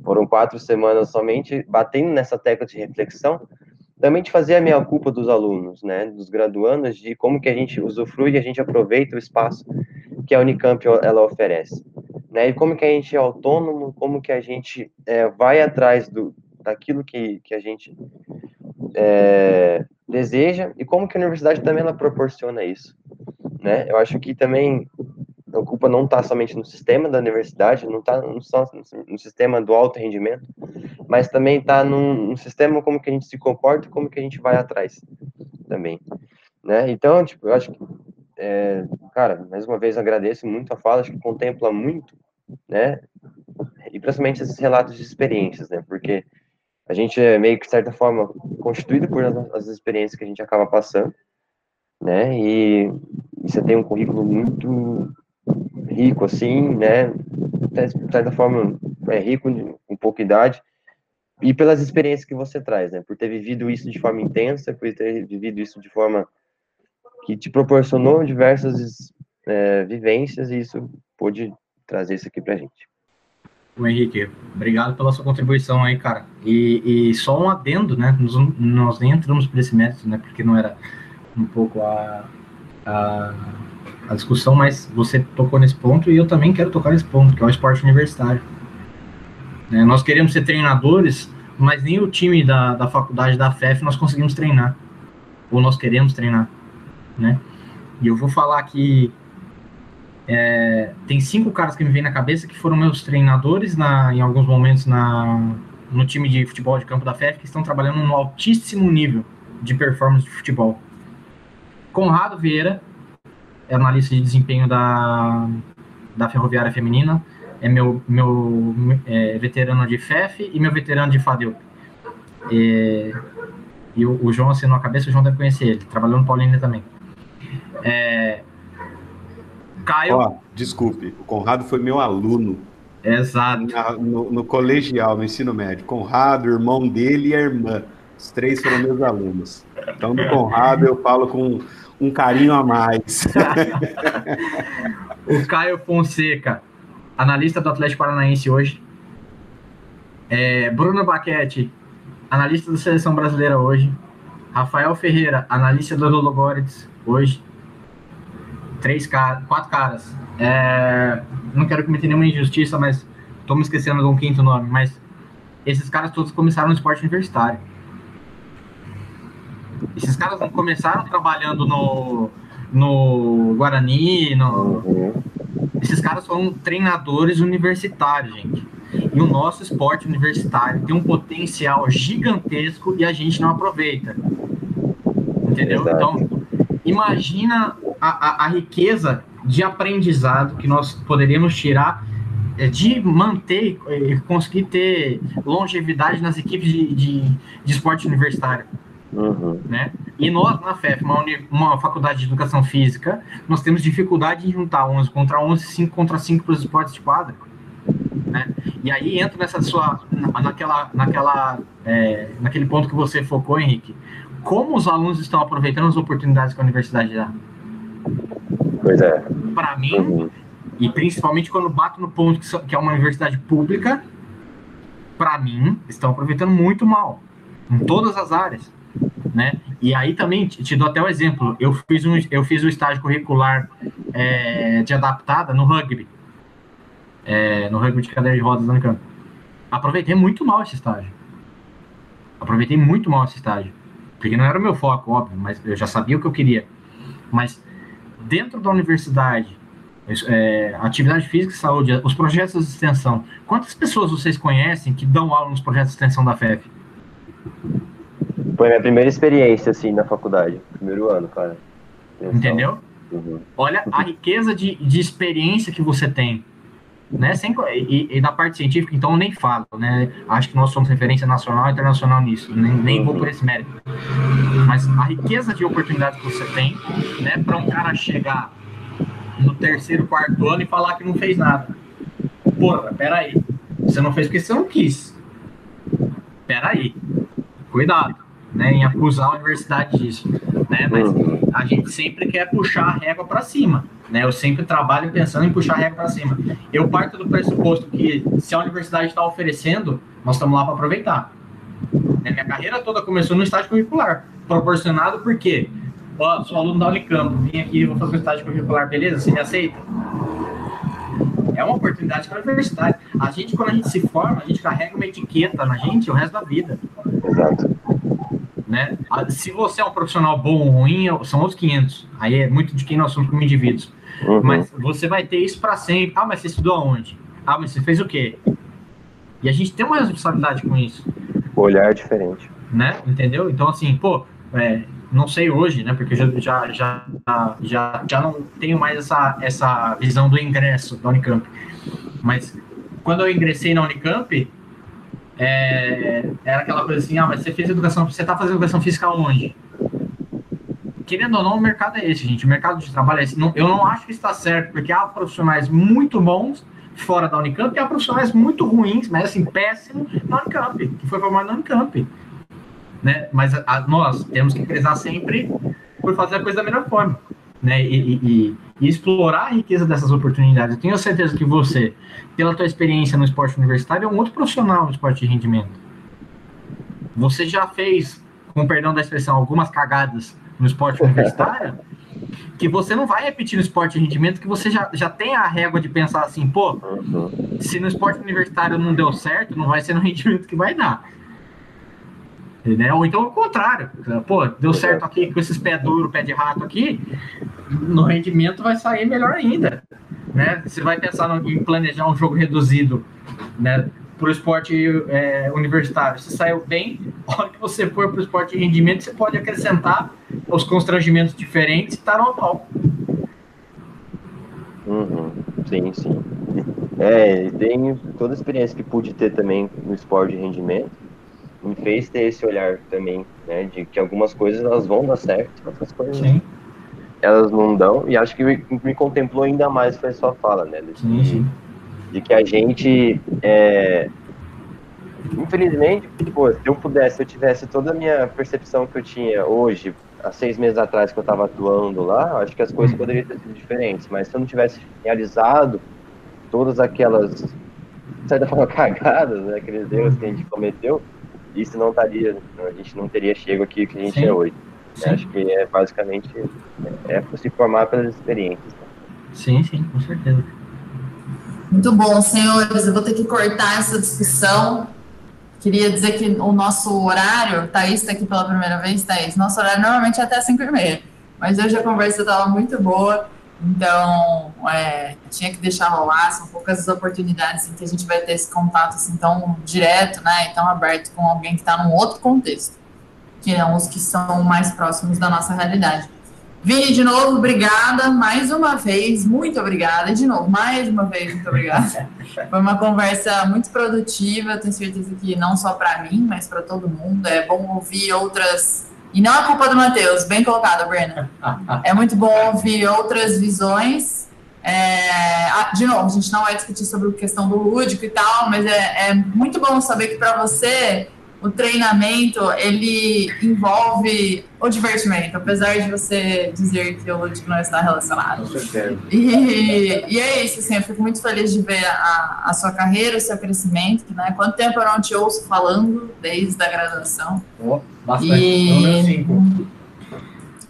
Foram quatro semanas somente batendo nessa tecla de reflexão, também de fazer a meia culpa dos alunos, né, dos graduandos, de como que a gente usufrui e a gente aproveita o espaço que a Unicamp ela oferece, né, e como que a gente é autônomo, como que a gente é, vai atrás do, daquilo que, que a gente é, deseja e como que a universidade também ela proporciona isso, né, eu acho que também a culpa não está somente no sistema da universidade, não está no, no, sistema do alto rendimento, mas também está no sistema como que a gente se comporta e como que a gente vai atrás também, né? Então, tipo, eu acho que, é, cara, mais uma vez agradeço muito a fala, acho que contempla muito, né? E principalmente esses relatos de experiências, né? Porque a gente é meio que, de certa forma, constituído por as experiências que a gente acaba passando, né? E, e você tem um currículo muito rico, assim, né? De certa forma, é rico com pouca idade, e pelas experiências que você traz, né? Por ter vivido isso de forma intensa, por ter vivido isso de forma que te proporcionou diversas é, vivências, e isso pôde trazer isso aqui pra gente. O Henrique, obrigado pela sua contribuição aí, cara. E, e só um adendo, né? Nós, nós nem entramos por esse mérito, né? Porque não era um pouco a, a, a, discussão, mas você tocou nesse ponto e eu também quero tocar nesse ponto, que é o esporte universitário. Né? Nós queremos ser treinadores, mas nem o time da, da faculdade da FEF nós conseguimos treinar. Ou nós queremos treinar, né? E eu vou falar que é, tem cinco caras que me vêm na cabeça que foram meus treinadores na, em alguns momentos na, no time de futebol de campo da FEF que estão trabalhando no altíssimo nível de performance de futebol. Conrado Vieira, é analista de desempenho da, da Ferroviária Feminina, é meu, meu é, veterano de FEF e meu veterano de FADEUP. E, e o, o, João assinou a cabeça, o João deve conhecer ele, trabalhou no Paulínia também. É, Caio. Oh, desculpe, o Conrado foi meu aluno. Exato. Na, no, no, colegial, no ensino médio. Conrado, irmão dele e a irmã. Os três foram meus alunos. Então, do Conrado eu falo com um carinho a mais. o Caio Fonseca, analista do Atlético Paranaense hoje. É, Bruno Baquete, analista da Seleção Brasileira hoje. Rafael Ferreira, analista do Lolo Goretz hoje três caras, quatro caras. É, não quero cometer nenhuma injustiça, mas estou me esquecendo de um quinto nome, mas esses caras todos começaram no esporte universitário. Esses caras não começaram trabalhando no, no Guarani, no... esses caras são treinadores universitários, gente. E o nosso esporte universitário tem um potencial gigantesco e a gente não aproveita. Entendeu? Exato. Então, imagina a, a, a riqueza de aprendizado que nós poderíamos tirar é, de manter e conseguir ter longevidade nas equipes de, de, de esporte universitário. Uhum. Né? E nós, na FEF, uma, uma, faculdade de educação física, nós temos dificuldade em juntar 11 contra 11, 5 contra 5 para os esportes de quadra. Né? E aí entra nessa sua, naquela, naquela, é, naquele ponto que você focou, Henrique. Como os alunos estão aproveitando as oportunidades que a universidade dá? Pois é. Para mim, uhum. e principalmente quando bato no ponto que é uma universidade pública, para mim, estão aproveitando muito mal, em todas as áreas. Né? E aí também, te dou até o um exemplo, eu fiz um, eu fiz o um estágio curricular é, de adaptada no rugby, é, no rugby de cadeira de rodas no campo. Aproveitei muito mal esse estágio. Aproveitei muito mal esse estágio. Porque não era o meu foco, óbvio, mas eu já sabia o que eu queria. Mas dentro da universidade, é, atividade física e saúde, os projetos de extensão, quantas pessoas vocês conhecem que dão aula nos projetos de extensão da FEF? Foi a minha primeira experiência, assim, na faculdade. Primeiro ano, cara. Entendeu? Uhum. Olha a riqueza de, de experiência que você tem né? Sem, e, e, da parte científica, então, eu nem falo, né? Acho que nós somos referência nacional e internacional nisso, nem, nem vou por esse mérito. Mas a riqueza de oportunidades que você tem, né, para um cara chegar no terceiro, quarto ano e falar que não fez nada. Porra, peraí. Você não fez porque você não quis. Peraí. Cuidado, né, em acusar a universidade disso, né? Mas a gente sempre quer puxar a régua para cima. Né? Eu sempre trabalho pensando em puxar a régua para cima. Eu parto do pressuposto que se a universidade está oferecendo, nós estamos lá para aproveitar. Né? Minha carreira toda começou no estágio curricular, proporcionado por quê? Ó, sou aluno da Unicamp, vim aqui, vou fazer um estágio curricular, beleza? Você me aceita? É uma oportunidade para a universidade. A gente, quando a gente se forma, a gente carrega uma etiqueta na gente o resto da vida. Exato. Né? Se você é um profissional bom ou ruim, são outros 500. Aí é muito de quem nós somos como indivíduos. Uhum. Mas você vai ter isso para sempre. Ah, mas você estudou aonde? Ah, mas você fez o quê? E a gente tem uma responsabilidade com isso. O olhar é diferente. Né? Entendeu? Então, assim, pô, é, não sei hoje, né? Porque já, já, já, já, já não tenho mais essa, essa visão do ingresso da Unicamp. Mas quando eu ingressei na Unicamp, é, era aquela coisa assim, ah, mas você fez educação, você está fazendo educação física onde? Querendo ou não, o mercado é esse, gente. O mercado de trabalho é esse. Não, eu não acho que está certo, porque há profissionais muito bons fora da Unicamp e há profissionais muito ruins, mas assim, péssimos na Unicamp, que foi formado na Unicamp. Né? Mas a, a, nós temos que prezar sempre por fazer a coisa da melhor forma. Né, e, e, e, explorar a riqueza dessas oportunidades. Eu tenho certeza que você, pela tua experiência no esporte universitário, é um outro profissional no esporte de rendimento. Você já fez, com perdão da expressão, algumas cagadas no esporte universitário, que você não vai repetir no esporte de rendimento, que você já, já tem a régua de pensar assim, pô, se no esporte universitário não deu certo, não vai ser no rendimento que vai dar. Né? Ou então o contrário. Pô, deu certo aqui com esses pés duros, pé de rato aqui, no rendimento vai sair melhor ainda. Né? Você vai pensar no, em planejar um jogo reduzido né, para o esporte é, universitário. Você saiu bem, a hora que você for para o esporte de rendimento, você pode acrescentar os constrangimentos diferentes e tá normal. Uhum. Sim, sim. É, tem toda a experiência que pude ter também no esporte de rendimento me fez ter esse olhar também, né, de que algumas coisas elas vão dar certo, outras coisas sim. elas não dão, e acho que me, me contemplou ainda mais foi a sua fala, né, de, de que a gente, é, infelizmente, pô, se eu pudesse, se eu tivesse toda a minha percepção que eu tinha hoje, há seis meses atrás que eu estava atuando lá, acho que as coisas poderiam ter sido diferentes, mas se eu não tivesse realizado todas aquelas, de certa forma, cagadas, né, aqueles erros que a gente cometeu, isso não estaria, a gente não teria chego aqui que a gente Sim. é hoje. Sim. Acho que é basicamente é, é se formar pelas experiências. Sim, sim, com certeza. Muito bom, senhores. Eu vou ter que cortar essa discussão. Queria dizer que o nosso horário, Thaís está aqui pela primeira vez, Thaís. Nosso horário normalmente é até 5 e meia. Mas hoje a conversa estava muito boa. Então, é, tinha que deixar rolar, são poucas as oportunidades em que a gente vai ter esse contato assim tão direto, né, e tão aberto com alguém que está num outro contexto, que é os que são mais próximos da nossa realidade. Vini, de novo, obrigada, mais uma vez, muito obrigada, e de novo, mais uma vez, muito obrigada. Foi uma conversa muito produtiva, tenho certeza que não só para mim, mas para todo mundo, é bom ouvir outras e não é culpa do Matheus, bem colocado, Brena. É muito bom ouvir outras visões. É, de novo, a gente não vai discutir sobre a questão do lúdico e tal, mas é, é muito bom saber que para você o treinamento ele envolve o divertimento, apesar de você dizer que o lúdico não está relacionado. Com certeza. E, e é isso, assim, eu fico muito feliz de ver a, a sua carreira, o seu crescimento, né? Quanto tempo eu não te ouço falando desde a graduação? Oh, bastante, e... pelo menos cinco.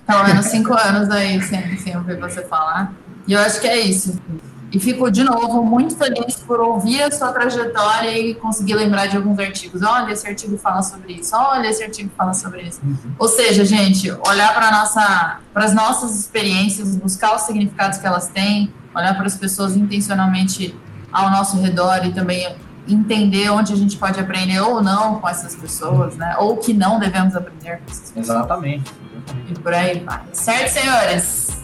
Pelo menos cinco anos aí, sem, sem ouvir você falar. E eu acho que é isso. E fico, de novo, muito feliz por ouvir a sua trajetória e conseguir lembrar de alguns artigos. Olha, esse artigo fala sobre isso. Olha, esse artigo fala sobre isso. Uhum. Ou seja, gente, olhar para nossa, as nossas experiências, buscar os significados que elas têm, olhar para as pessoas intencionalmente ao nosso redor e também entender onde a gente pode aprender ou não com essas pessoas, né? Ou que não devemos aprender com essas pessoas. Exatamente. E por aí vai. Certo, senhores?